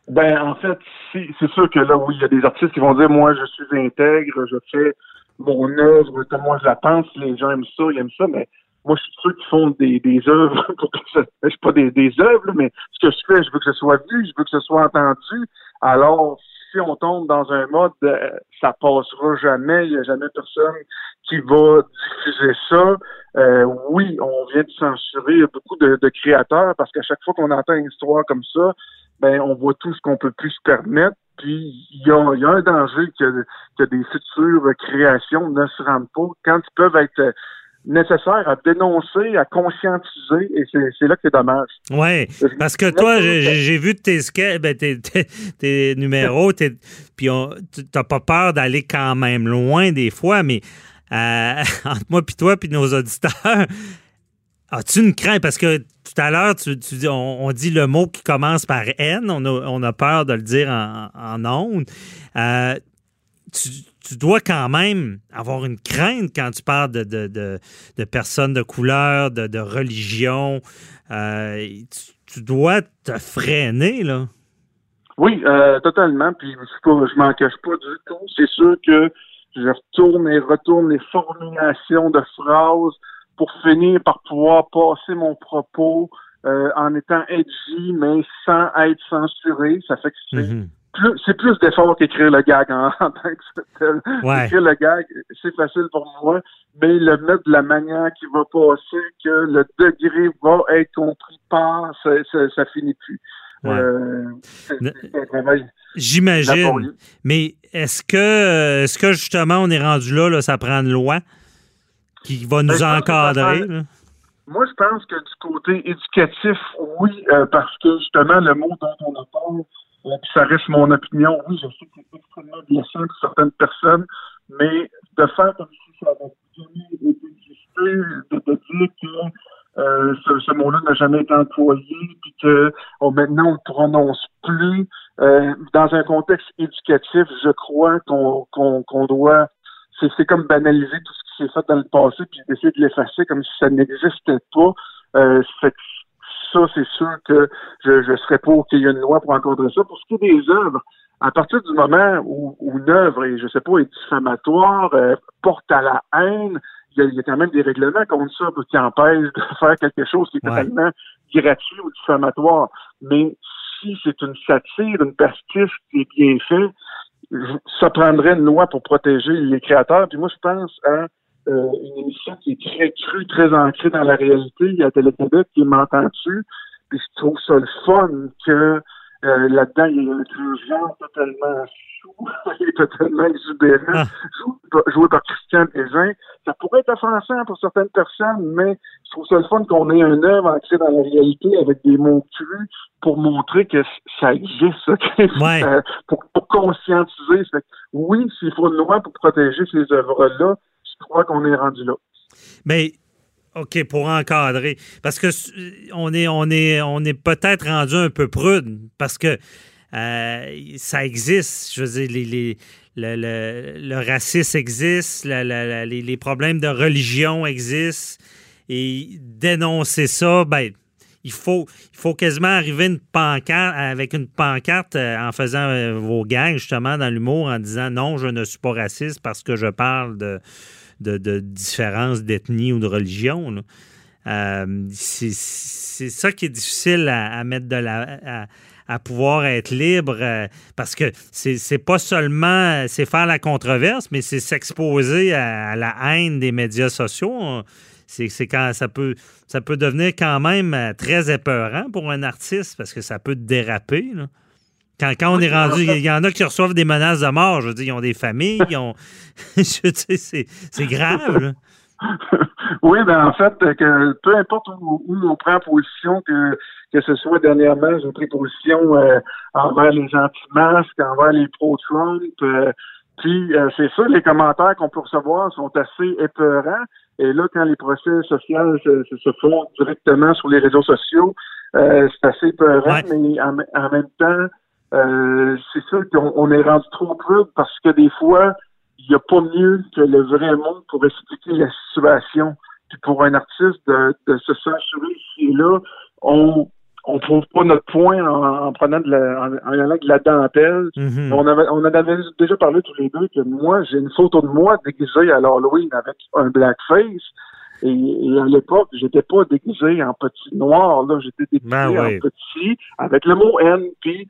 Ben, en fait, c'est sûr que là, oui, il y a des artistes qui vont dire, moi, je suis intègre, je fais mon œuvre comme moi je la pense, les gens aiment ça, ils aiment ça, mais moi, je suis sûr qu'ils font des, des œuvres je suis pas des, des œuvres, mais ce que je fais, je veux que ce soit vu, je veux que ce soit entendu. Alors, si on tombe dans un mode, euh, ça passera jamais, il n'y a jamais personne qui va diffuser ça. Euh, oui, on vient de censurer beaucoup de, créateurs parce qu'à chaque fois qu'on entend une histoire comme ça, ben on voit tout ce qu'on peut plus se permettre. Puis il y a, y a un danger que, que des futures créations ne se rendent pas quand ils peuvent être nécessaire à dénoncer, à conscientiser, et c'est là que c'est dommage. Oui, parce que toi, j'ai vu tes, ben, tes, tes, numéros, puis t'as pas peur d'aller quand même loin des fois, mais euh, entre moi puis toi puis nos auditeurs, as-tu une crainte? Parce que tout à l'heure, tu, tu, on, dit le mot qui commence par N, on a, on a peur de le dire en, en ondes. Euh, tu, tu dois quand même avoir une crainte quand tu parles de, de, de, personnes de couleur, de, de religion. Euh, tu, dois te freiner, là. Oui, euh, totalement. Puis je ne m'en cache pas du tout. C'est sûr que je retourne et retourne les formulations de phrases pour finir par pouvoir passer mon propos euh, en étant edgy, mais sans être censuré. Ça fait que c'est c'est plus d'effort qu'écrire le gag en, tant que tel. Écrire le gag, c'est facile pour moi, mais le mettre de la manière qui va passer, que le degré va être compris par, ça, ça, finit plus. Euh, J'imagine. Mais est-ce que est-ce que justement on est rendu là, là ça prend une loi qui va nous ben, encadrer? Moi, je pense que du côté éducatif, oui, euh, parce que justement, le mot dont on a parlé, ça reste mon opinion. Oui, je sais que c'est extrêmement blessant pour certaines personnes, mais de faire comme si ça avait jamais été existé, de, dire que euh, ce, ce mot-là n'a jamais été employé, puis que oh, maintenant on ne prononce plus. Euh, dans un contexte éducatif, je crois qu'on qu'on doit c'est comme banaliser tout ce qui s'est fait dans le passé, puis essayer de l'effacer comme si ça n'existait pas. Euh, ça, c'est sûr que je, je serais pour qu'il y ait une loi pour encadrer ça. Pour ce qui est des œuvres, à partir du moment où, une œuvre, est, je sais pas, est diffamatoire, euh, porte à la haine, il y, a, quand même des règlements contre ça qui empêchent de faire quelque chose qui est totalement gratuit ou diffamatoire. Mais si c'est une satire, une pastiche qui est bien fait, ça prendrait une loi pour protéger les créateurs. Puis moi, je pense à euh, une émission qui est très crue, très ancrée dans la réalité. Il y a Télé-Québec qui m'entend dessus. Puis je trouve ça le fun que euh, là-dedans, il y a un genre totalement chou, il est totalement exubérant, ah. joué, par Christian Desjardins. Ça pourrait être offensant pour certaines personnes, mais je trouve ça le fun qu'on ait un œuvre ancrée dans la réalité avec des mots crus pour montrer que ça existe, euh, pour, pour, conscientiser. oui, s'il faut une loi pour protéger ces œuvres-là, je crois qu'on est rendu là. Mais OK, pour encadrer. Parce que on est, on est, on est peut-être rendu un peu prude parce que euh, ça existe. Je veux dire, les, le, racisme existe, les, problèmes de religion existent. Et dénoncer ça, ben, il faut, il faut quasiment arriver une pancarte, avec une pancarte euh, en faisant euh, vos gangs, justement, dans l'humour, en disant non, je ne suis pas raciste parce que je parle de de, de différence d'ethnie ou de religion. Euh, c'est ça qui est difficile à, mettre de la. À, pouvoir être libre euh, parce que c'est pas seulement c'est faire la controverse, mais c'est s'exposer à, la haine des médias sociaux. C'est quand ça peut ça peut devenir quand même euh, très épeurant pour un artiste parce que ça peut déraper. Quand, on est rendu, il y en a qui reçoivent des menaces de mort. Je veux dire, ils ont des familles, ils ont. c'est grave. oui, ben en fait, que peu importe où, on prend position, que, que ce soit dernièrement, j'ai pris position euh, envers les anti-masques, envers les pro-Trump. Euh, puis euh, c'est ça, les commentaires qu'on peut recevoir sont assez épeurants. Et là, quand les procès sociaux se, font directement sur les réseaux sociaux, c'est assez épeurant, mais en même temps, euh, c'est sûr qu'on est rendu trop crude parce que des fois, il n'y a pas mieux que le vrai monde pour expliquer la situation. Puis pour un artiste de, se censurer ici et là, on on trouve pas notre point en, prenant de la, en, allant de la dentelle. Mm-hmm. On avait, on en avait déjà parlé tous les deux que moi, j'ai une photo de moi déguisée à l'Halloween avec un blackface. Et, et à l'époque, j'étais pas déguisé en petit noir, là, j'étais déguisé ben en petit, avec le mot N, puis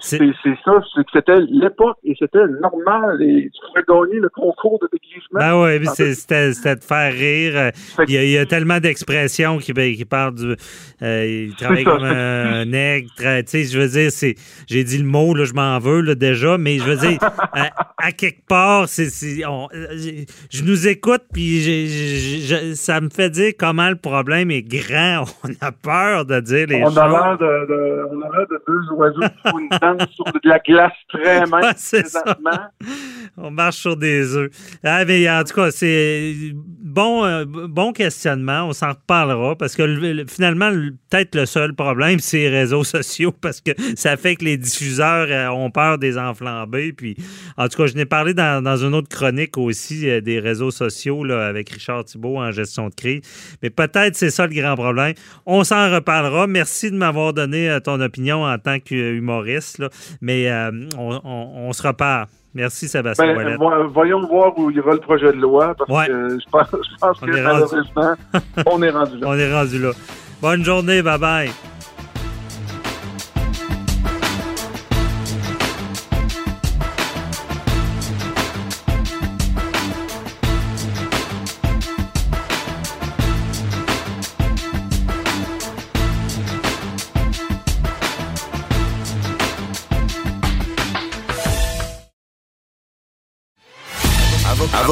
c'est ça, c'est que c'était l'époque et c'était normal et tu pouvais gagner le concours de déguisement. Ben oui, c'était de faire rire. Il y a, tellement d'expressions qui, ben, qui parlent du. Euh, il travaille comme un nègre. Tu sais, je veux dire. J'ai dit le mot, là, je m'en veux là, déjà, mais je veux dire, à, quelque part, c'est. Je nous écoute, puis ça me fait dire comment le problème est grand. On a peur de dire les on A l'air de, on a l'air de deux oiseaux qui font une danse sur de la glace très mince présentement. On marche sur des œufs. Ah, mais en tout cas, c'est bon, euh, bon questionnement. On s'en reparlera parce que finalement, peut-être le seul problème, c'est les réseaux sociaux parce que ça fait que les diffuseurs euh, ont peur des enflambés. Puis, en tout cas, je n'ai parlé dans, une autre chronique aussi euh, des réseaux sociaux là, avec Richard Thibault en gestion de crise. Mais peut-être c'est ça le grand problème. On s'en reparlera. Merci de m'avoir donné ton opinion en tant qu'humoriste. Mais on, se repart. Merci, Sébastien. Ben, voyons voir où il y aura le projet de loi, parce que je pense, je pense que malheureusement, on est rendu là. On est rendu là. Bonne journée, bye bye.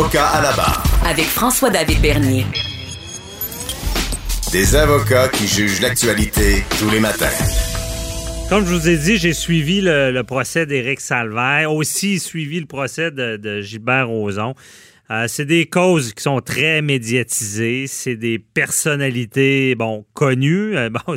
Avocat à la barre. Avec François-David Bernier. Des avocats qui jugent l'actualité tous les matins. Comme je vous ai dit, j'ai suivi le, procès d'Éric Salvaire, aussi suivi le procès de, Gilbert Rozon. Euh, c'est des causes qui sont très médiatisées. C'est des personnalités, bon, connues. Euh, bon,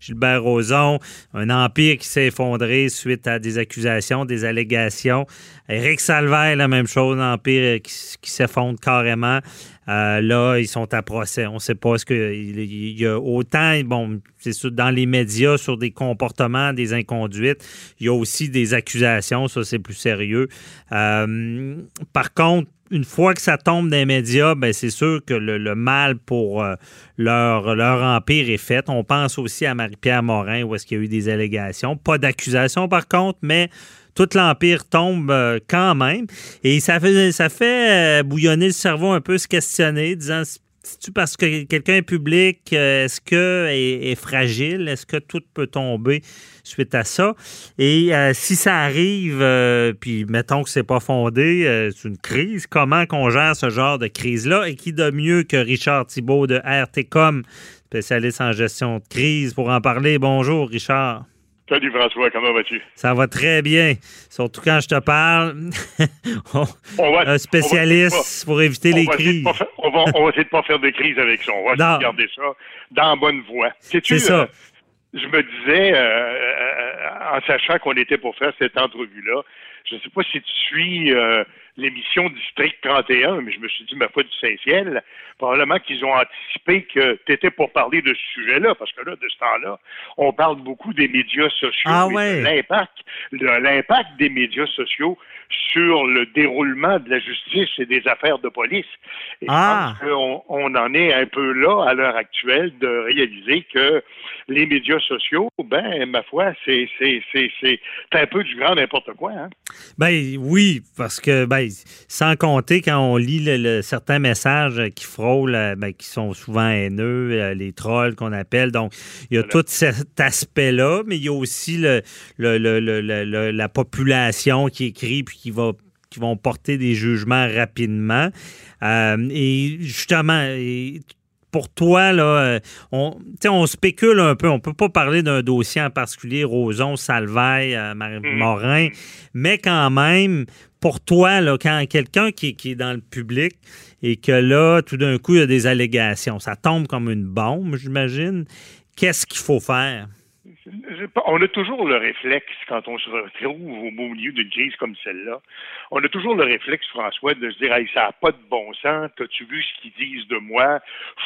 Gilbert Rozon, un empire qui s'est effondré suite à des accusations, des allégations. Éric Salvaire, la même chose, un empire qui, s'effondre carrément. Euh, là, ils sont à procès. On ne sait pas ce que il y a autant, bon, c'est sûr, dans les médias sur des comportements, des inconduites. Il y a aussi des accusations, ça c'est plus sérieux. par contre, une fois que ça tombe dans les médias, ben c'est sûr que le, mal pour euh, leur, empire est fait. On pense aussi à Marie-Pierre Morin, où est-ce qu'il y a eu des allégations. Pas d'accusations, par contre, mais tout l'empire tombe euh, quand même. Et ça fait, ça fait euh, bouillonner le cerveau un peu, se questionner, disant parce que quelqu'un est public, est-ce que est, fragile? Est-ce que tout peut tomber suite à ça? Et euh, si ça arrive, euh, puis mettons que c'est pas fondé, euh, c'est une crise, comment qu'on gère ce genre de crise-là? Et qui de mieux que Richard Thibault de RTCOM, spécialiste en gestion de crise, pour en parler? Bonjour, Richard. Salut François, comment vas-tu? Ça va très bien. Surtout quand je te parle, un spécialiste pour éviter les crises. on, va, essayer de pas faire de crise avec ça. On va de garder ça dans la bonne voie. C'est ça. Euh, je me disais, euh, euh, en sachant qu'on était pour faire cette entrevue-là, je ne sais pas si tu suis l'émission District 31, mais je me suis dit, ma foi du Saint-Ciel, probablement qu'ils ont anticipé que tu étais pour parler de ce sujet-là, parce que là, de ce temps-là, on parle beaucoup des médias sociaux ah, ouais. l'impact, l'impact des médias sociaux sur le déroulement de la justice et des affaires de police. Et ah. je pense qu'on on en est un peu là, à l'heure actuelle, de réaliser que les médias sociaux, ben, ma foi, c'est, c'est, c'est, c'est un peu du grand n'importe quoi. Hein? Ben oui, parce que ben, sans compter quand on lit le, certains messages qui frôlent, euh, ben, qui sont souvent haineux, euh, les trolls qu'on appelle. Donc, il y a tout cet aspect-là, mais il y a aussi le, la population qui écrit puis qui va qui vont porter des jugements rapidement. Euh, et justement, pour toi, là, on, on spécule un peu. On ne peut pas parler d'un dossier en particulier, Roson, Salvaille, mm. Morin, mais quand même, pour toi, quand quelqu'un qui, qui, est dans le public et que là, tout d'un coup, il y a des allégations, ça tombe comme une bombe, j'imagine, qu'est-ce qu'il faut faire? On a toujours le réflexe, quand on se retrouve au milieu d'une crise comme celle-là, on a toujours le réflexe, François, de se dire ça n'a pas de bon sens, as-tu vu ce qu'ils disent de moi?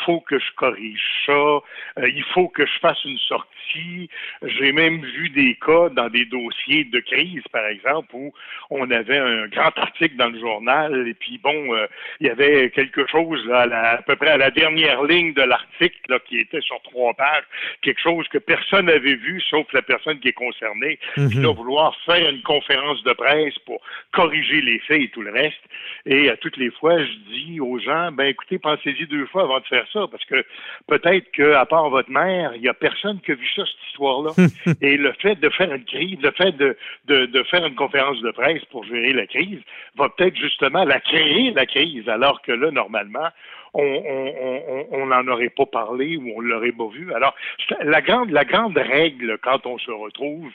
faut que je corrige ça, euh, il faut que je fasse une sortie. J'ai même vu des cas dans des dossiers de crise, par exemple, où on avait un grand article dans le journal, et puis bon, euh, il y avait quelque chose là, à, peu près à la dernière ligne de l'article qui était sur trois pages, quelque chose que personne n'avait avez vu, sauf la personne qui est concernée, qui doit vouloir faire une conférence de presse pour corriger les faits et tout le reste. Et à toutes les fois, je dis aux gens, ben écoutez, pensez-y deux fois avant de faire ça, parce que peut-être qu'à part votre mère, il y a personne qui a vu ça, cette histoire-là. et le fait de faire une crise, le fait de, de, de faire une conférence de presse pour gérer la crise, va peut-être justement la créer, la crise, alors que là, normalement, on on- on- on n'en aurait pas parlé ou on l'aurait pas vu. Alors, la grande, la grande règle quand on se retrouve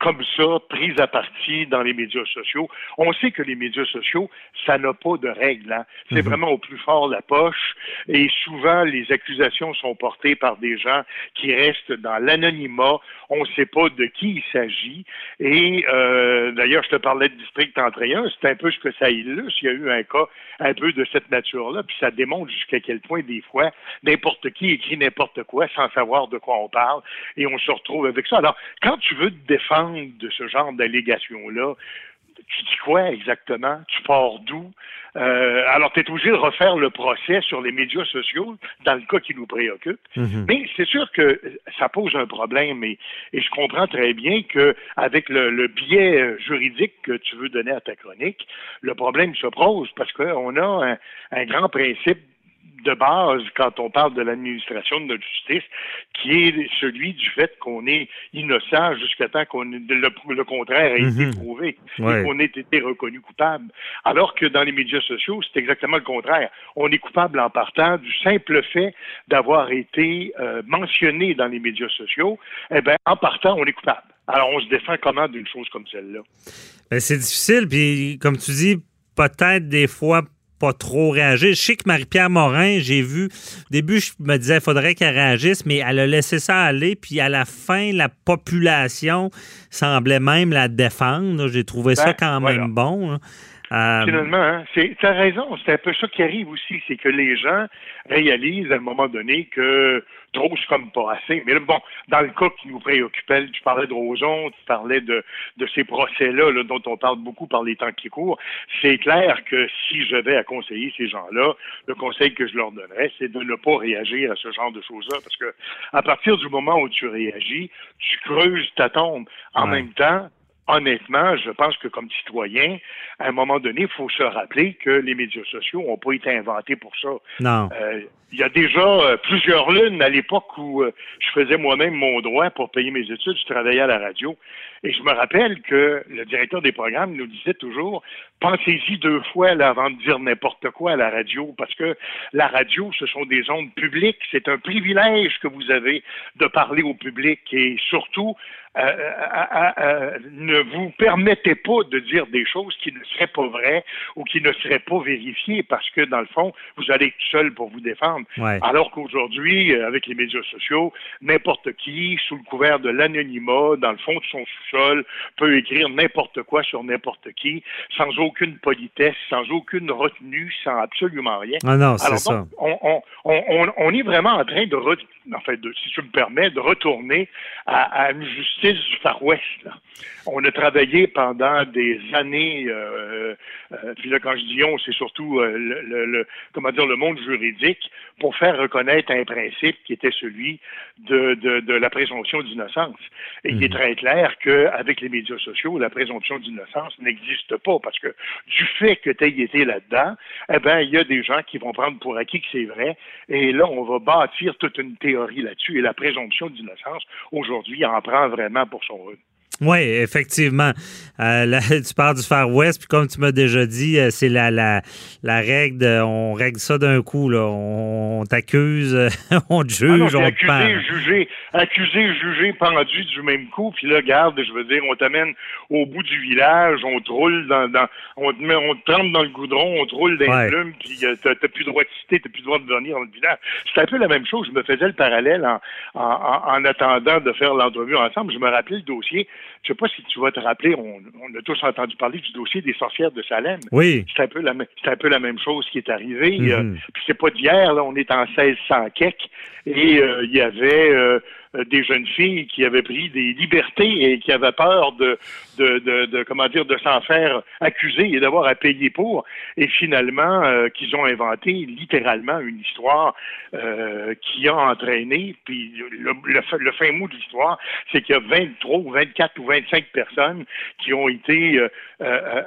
comme ça, prise à partie dans les médias sociaux, on sait que les médias sociaux, ça n'a pas de règle. hein. C'est vraiment au plus fort la poche et souvent les accusations sont portées par des gens qui restent dans l'anonymat. On ne sait pas de qui il s'agit. Et euh, d'ailleurs, je te parlais de District 31, c'est un peu ce que ça illustre. Il y a eu un cas un peu de cette nature-là, puis ça démontre jusqu'à quel point, des fois, n'importe qui écrit n'importe quoi sans savoir de quoi on parle, et on se retrouve avec ça. Alors, quand tu veux te défendre de ce genre d'allégations-là, tu dis quoi exactement? Tu pars d'où? Euh, alors, tu es obligé de refaire le procès sur les médias sociaux, dans le cas qui nous préoccupe. Mhm. Mais c'est sûr que ça pose un problème et, et je comprends très bien que avec le, le biais juridique que tu veux donner à ta chronique, le problème se pose parce qu'on a un, un grand principe de base quand on parle de l'administration de notre justice, qui est celui du fait qu'on est innocent jusqu'à temps qu'on le, le contraire ait Mhm. été prouvé Ouais. et qu'on ait été reconnu coupable. Alors que dans les médias sociaux, c'est exactement le contraire. On est coupable en partant du simple fait d'avoir été euh, mentionné dans les médias sociaux. Eh bien, en partant, on est coupable. Alors, on se défend comment d'une chose comme celle-là? Ben, c'est difficile, puis comme tu dis, peut-être des fois pas trop réagir. Je sais que Marie-Pierre Morin, j'ai vu, au début, je me disais, il faudrait qu'elle réagisse, mais elle a laissé ça aller, puis à la fin, la population semblait même la défendre. J'ai trouvé ça Ben, quand voilà. même bon. Euh, Finalement, hein, c'est, t'as raison, c'est un peu ça qui arrive aussi, c'est que les gens réalisent à un moment donné que trop, c'est comme pas assez. Mais là, bon, dans le cas qui nous préoccupait, tu parlais de Roson, tu parlais de, de ces procès-là là, dont on parle beaucoup par les temps qui courent. C'est clair que si je vais à conseiller ces gens-là, le conseil que je leur donnerais, c'est de ne pas réagir à ce genre de choses-là. Parce que à partir du moment où tu réagis, tu creuses ta tombe. En Ouais. même temps, honnêtement, je pense que comme citoyen, à un moment donné, il faut se rappeler que les médias sociaux n'ont pas été inventés pour ça. non. Euh, il y a déjà euh, plusieurs lunes à l'époque où euh, je faisais moi-même mon droit pour payer mes études, je travaillais à la radio. Et je me rappelle que le directeur des programmes nous disait toujours pensez-y deux fois là, avant de dire n'importe quoi à la radio, parce que la radio, ce sont des ondes publiques. C'est un privilège que vous avez de parler au public et surtout ne vous permettez pas de dire des choses qui ne seraient pas vraies ou qui ne seraient pas vérifiées parce que, dans le fond, vous allez être seul pour vous défendre. Ouais. Alors qu'aujourd'hui, euh, avec les médias sociaux, n'importe qui, sous le couvert de l'anonymat, dans le fond de son sous-sol, peut écrire n'importe quoi sur n'importe qui, sans aucune politesse, sans aucune retenue, sans absolument rien. Ah non, c'est Alors ça. donc, on, on, on, on- on est vraiment en train de, re- en fait, de, si tu me permets, de retourner à, à une justice du Far West. là. On a travaillé pendant des années, euh, euh, puis là, quand je dis on, c'est surtout euh, le, le- le- comment dire, le monde juridique, pour faire reconnaître un principe qui était celui de, de, de la présomption d'innocence. Et il est très clair qu'avec les médias sociaux, la présomption d'innocence n'existe pas, parce que du fait que tu aies été là-dedans, eh ben, il y a des gens qui vont prendre pour acquis que c'est vrai. Et là, on va bâtir toute une théorie là-dessus. Et la présomption d'innocence, aujourd'hui, en prend vraiment pour son. Oui, effectivement. Euh, là, tu parles du Far West, puis comme tu m'as déjà dit, euh, c'est la, la, la règle, de- on règle ça d'un coup. Là. On, t'accuse, on te Ah non, juge, on te pend. accusé, jugé, accusé, jugé, pendu du même coup. Puis là, garde, je veux dire, on t'amène au bout du village, on te roule dans, dans on te met, on te trempe dans le goudron, on te roule dans Ouais. les plumes, puis euh, t'as t'as plus le droit de citer, t'as plus le droit de venir dans le village. C'est un peu la même chose. Je me faisais le parallèle en, en, en- en attendant de faire l'entrevue ensemble. Je me rappelais le dossier. Je sais pas si tu vas te rappeler, on, on a tous entendu parler du dossier des sorcières de Salem. Oui. C'est un peu la, même- c'est un peu la même chose qui est arrivée. Euh, puis c'est pas d'hier, là, on est en 1600 kek, et euh, il y avait euh, des jeunes filles qui avaient pris des libertés et qui avaient peur de, de, de, de comment dire, de s'en faire accuser et d'avoir à payer pour, et finalement euh, qu'ils ont inventé littéralement une histoire euh, qui a entraîné, puis le, le, fin mot de l'histoire, c'est qu'il y a 23 ou 24 ou 25 personnes qui ont été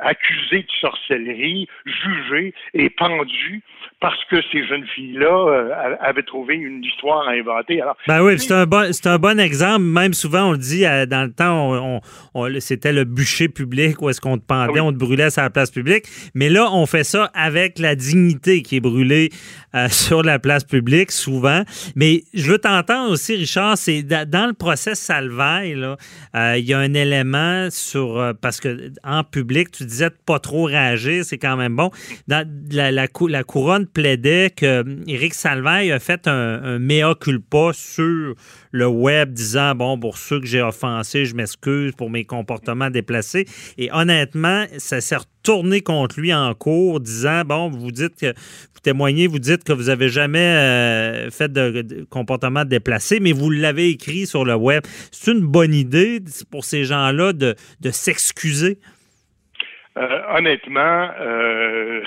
accusées de sorcellerie, jugées et pendues parce que ces jeunes filles-là avaient trouvé une histoire à inventer. Alors, ben oui, c'est un bon c'est un bon exemple. Même souvent, on le dit, euh, dans le temps, on, c'était le bûcher public où est-ce qu'on te pendait, ah on te brûlait sur la place publique. Mais là, on fait ça avec la dignité qui est brûlée euh, sur la place publique, souvent. Mais je veux t'entendre aussi, Richard, c'est dans le procès Salvaille, là, euh, il y a un élément sur... parce que en public, tu disais de pas trop réagir, c'est quand même bon. Dans, la, la, couronne plaidait que Éric Salvaille a fait un, un mea culpa sur le web disant, bon, pour ceux que j'ai offensés, je m'excuse pour mes comportements déplacés. Et honnêtement, ça s'est retourné contre lui en cours, disant, bon, vous dites que, vous témoignez, vous dites que vous avez jamais euh, fait de, comportement déplacé, mais vous l'avez écrit sur le web. C'est une bonne idée pour ces gens-là de, s'excuser? Euh, honnêtement, euh,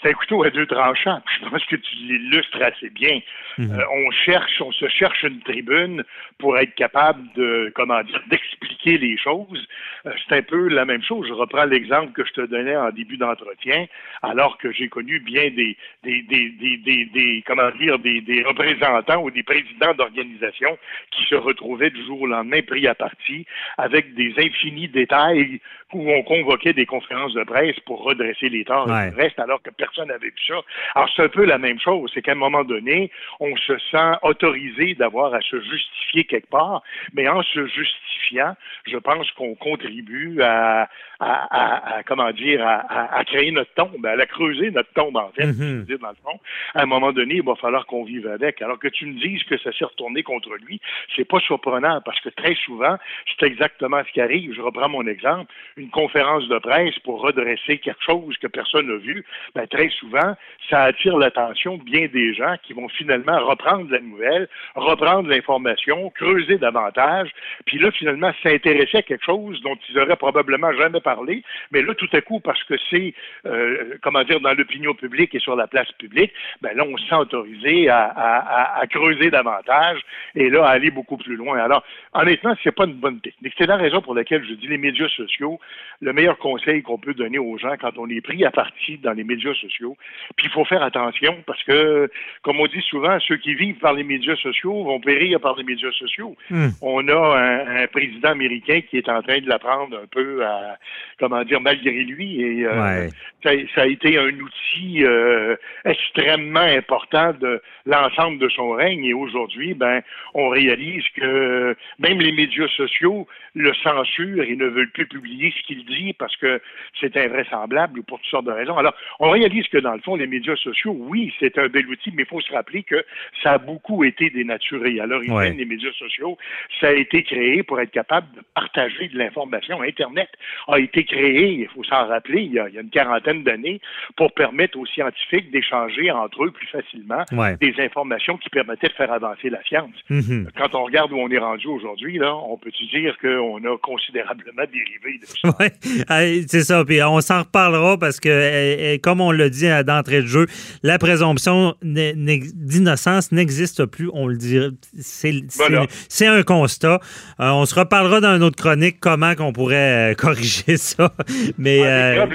c'est un couteau à deux tranchants. Je pense que tu l'illustres assez bien. Mhm. Euh, on cherche, on se cherche une tribune pour être capable de, comment dire, d'expliquer les choses. Euh, c'est un peu la même chose. Je reprends l'exemple que je te donnais en début d'entretien, alors que j'ai connu bien des, des, des, des, des comment dire, des, des représentants ou des présidents d'organisations qui se retrouvaient du jour au lendemain pris à partie avec des infinis détails où on convoquait des conférences de presse pour redresser les torts et le reste, alors que personne n'avait vu ça. Alors, c'est un peu la même chose. C'est qu'à un moment donné, on se sent autorisé d'avoir à se justifier quelque part, mais en se justifiant, je pense qu'on contribue à, à, comment dire, à, créer notre tombe, à la creuser notre tombe, en fait, mm-hmm. dire dans le fond. À un moment donné, il va falloir qu'on vive avec. Alors que tu me dises que ça s'est retourné contre lui, c'est pas surprenant parce que très souvent, c'est exactement ce qui arrive. Je reprends mon exemple. Une conférence de presse pour redresser quelque chose que personne n'a vu, ben, très souvent, ça attire l'attention de bien des gens qui vont finalement reprendre la nouvelle, reprendre l'information, creuser davantage, puis là, finalement, s'intéresser à quelque chose dont ils auraient probablement jamais parlé, mais là, tout à coup, parce que c'est, euh, comment dire, dans l'opinion publique et sur la place publique, ben là, on se sent autorisé à, à, creuser davantage et là, à aller beaucoup plus loin. Alors, honnêtement, c'est pas une bonne technique. C'est la raison pour laquelle je dis les médias sociaux, le meilleur conseil qu'on peut donner aux gens quand on est pris à partie dans les médias sociaux. Puis il faut faire attention parce que, comme on dit souvent, ceux qui vivent par les médias sociaux vont périr par les médias sociaux. Hmm. On a un, président américain qui est en train de l'apprendre un peu à, comment dire, malgré lui. Et euh, ça, a été un outil euh, extrêmement important de l'ensemble de son règne. Et aujourd'hui, ben, on réalise que même les médias sociaux le censurent et ne veulent plus publier ce qu'il dit parce que c'est invraisemblable pour toutes sortes de raisons. Alors, on réalise que dans le fond, les médias sociaux, oui, c'est un bel outil, mais il faut se rappeler que ça a beaucoup été dénaturé. À l'origine, les médias sociaux, ça a été créé pour être capable de partager de l'information. Internet a été créé, il faut s'en rappeler, il y, a, une quarantaine d'années, pour permettre aux scientifiques d'échanger entre eux plus facilement des informations qui permettaient de faire avancer la science. Mm-hmm. Quand on regarde où on est rendu aujourd'hui, là, on peut-tu dire qu'on a considérablement dérivé de ça? Oui, c'est ça. Puis on s'en reparlera parce que, eh, eh, comme on l'a dit d'entrée de jeu, la présomption d'innocence n'existe plus. On le dit. C'est un constat. Euh, on se reparlera dans une autre chronique comment qu'on pourrait euh, corriger ça. Mais euh,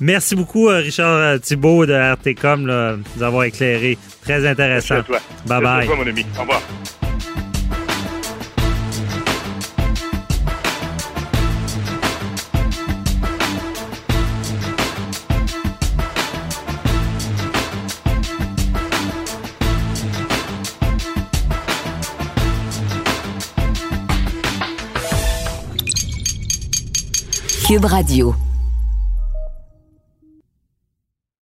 Merci beaucoup, Richard Thibault de RTCOM, de nous avoir éclairé. Très intéressant. Merci à toi. Bye bye. mon ami. Au revoir. Radio.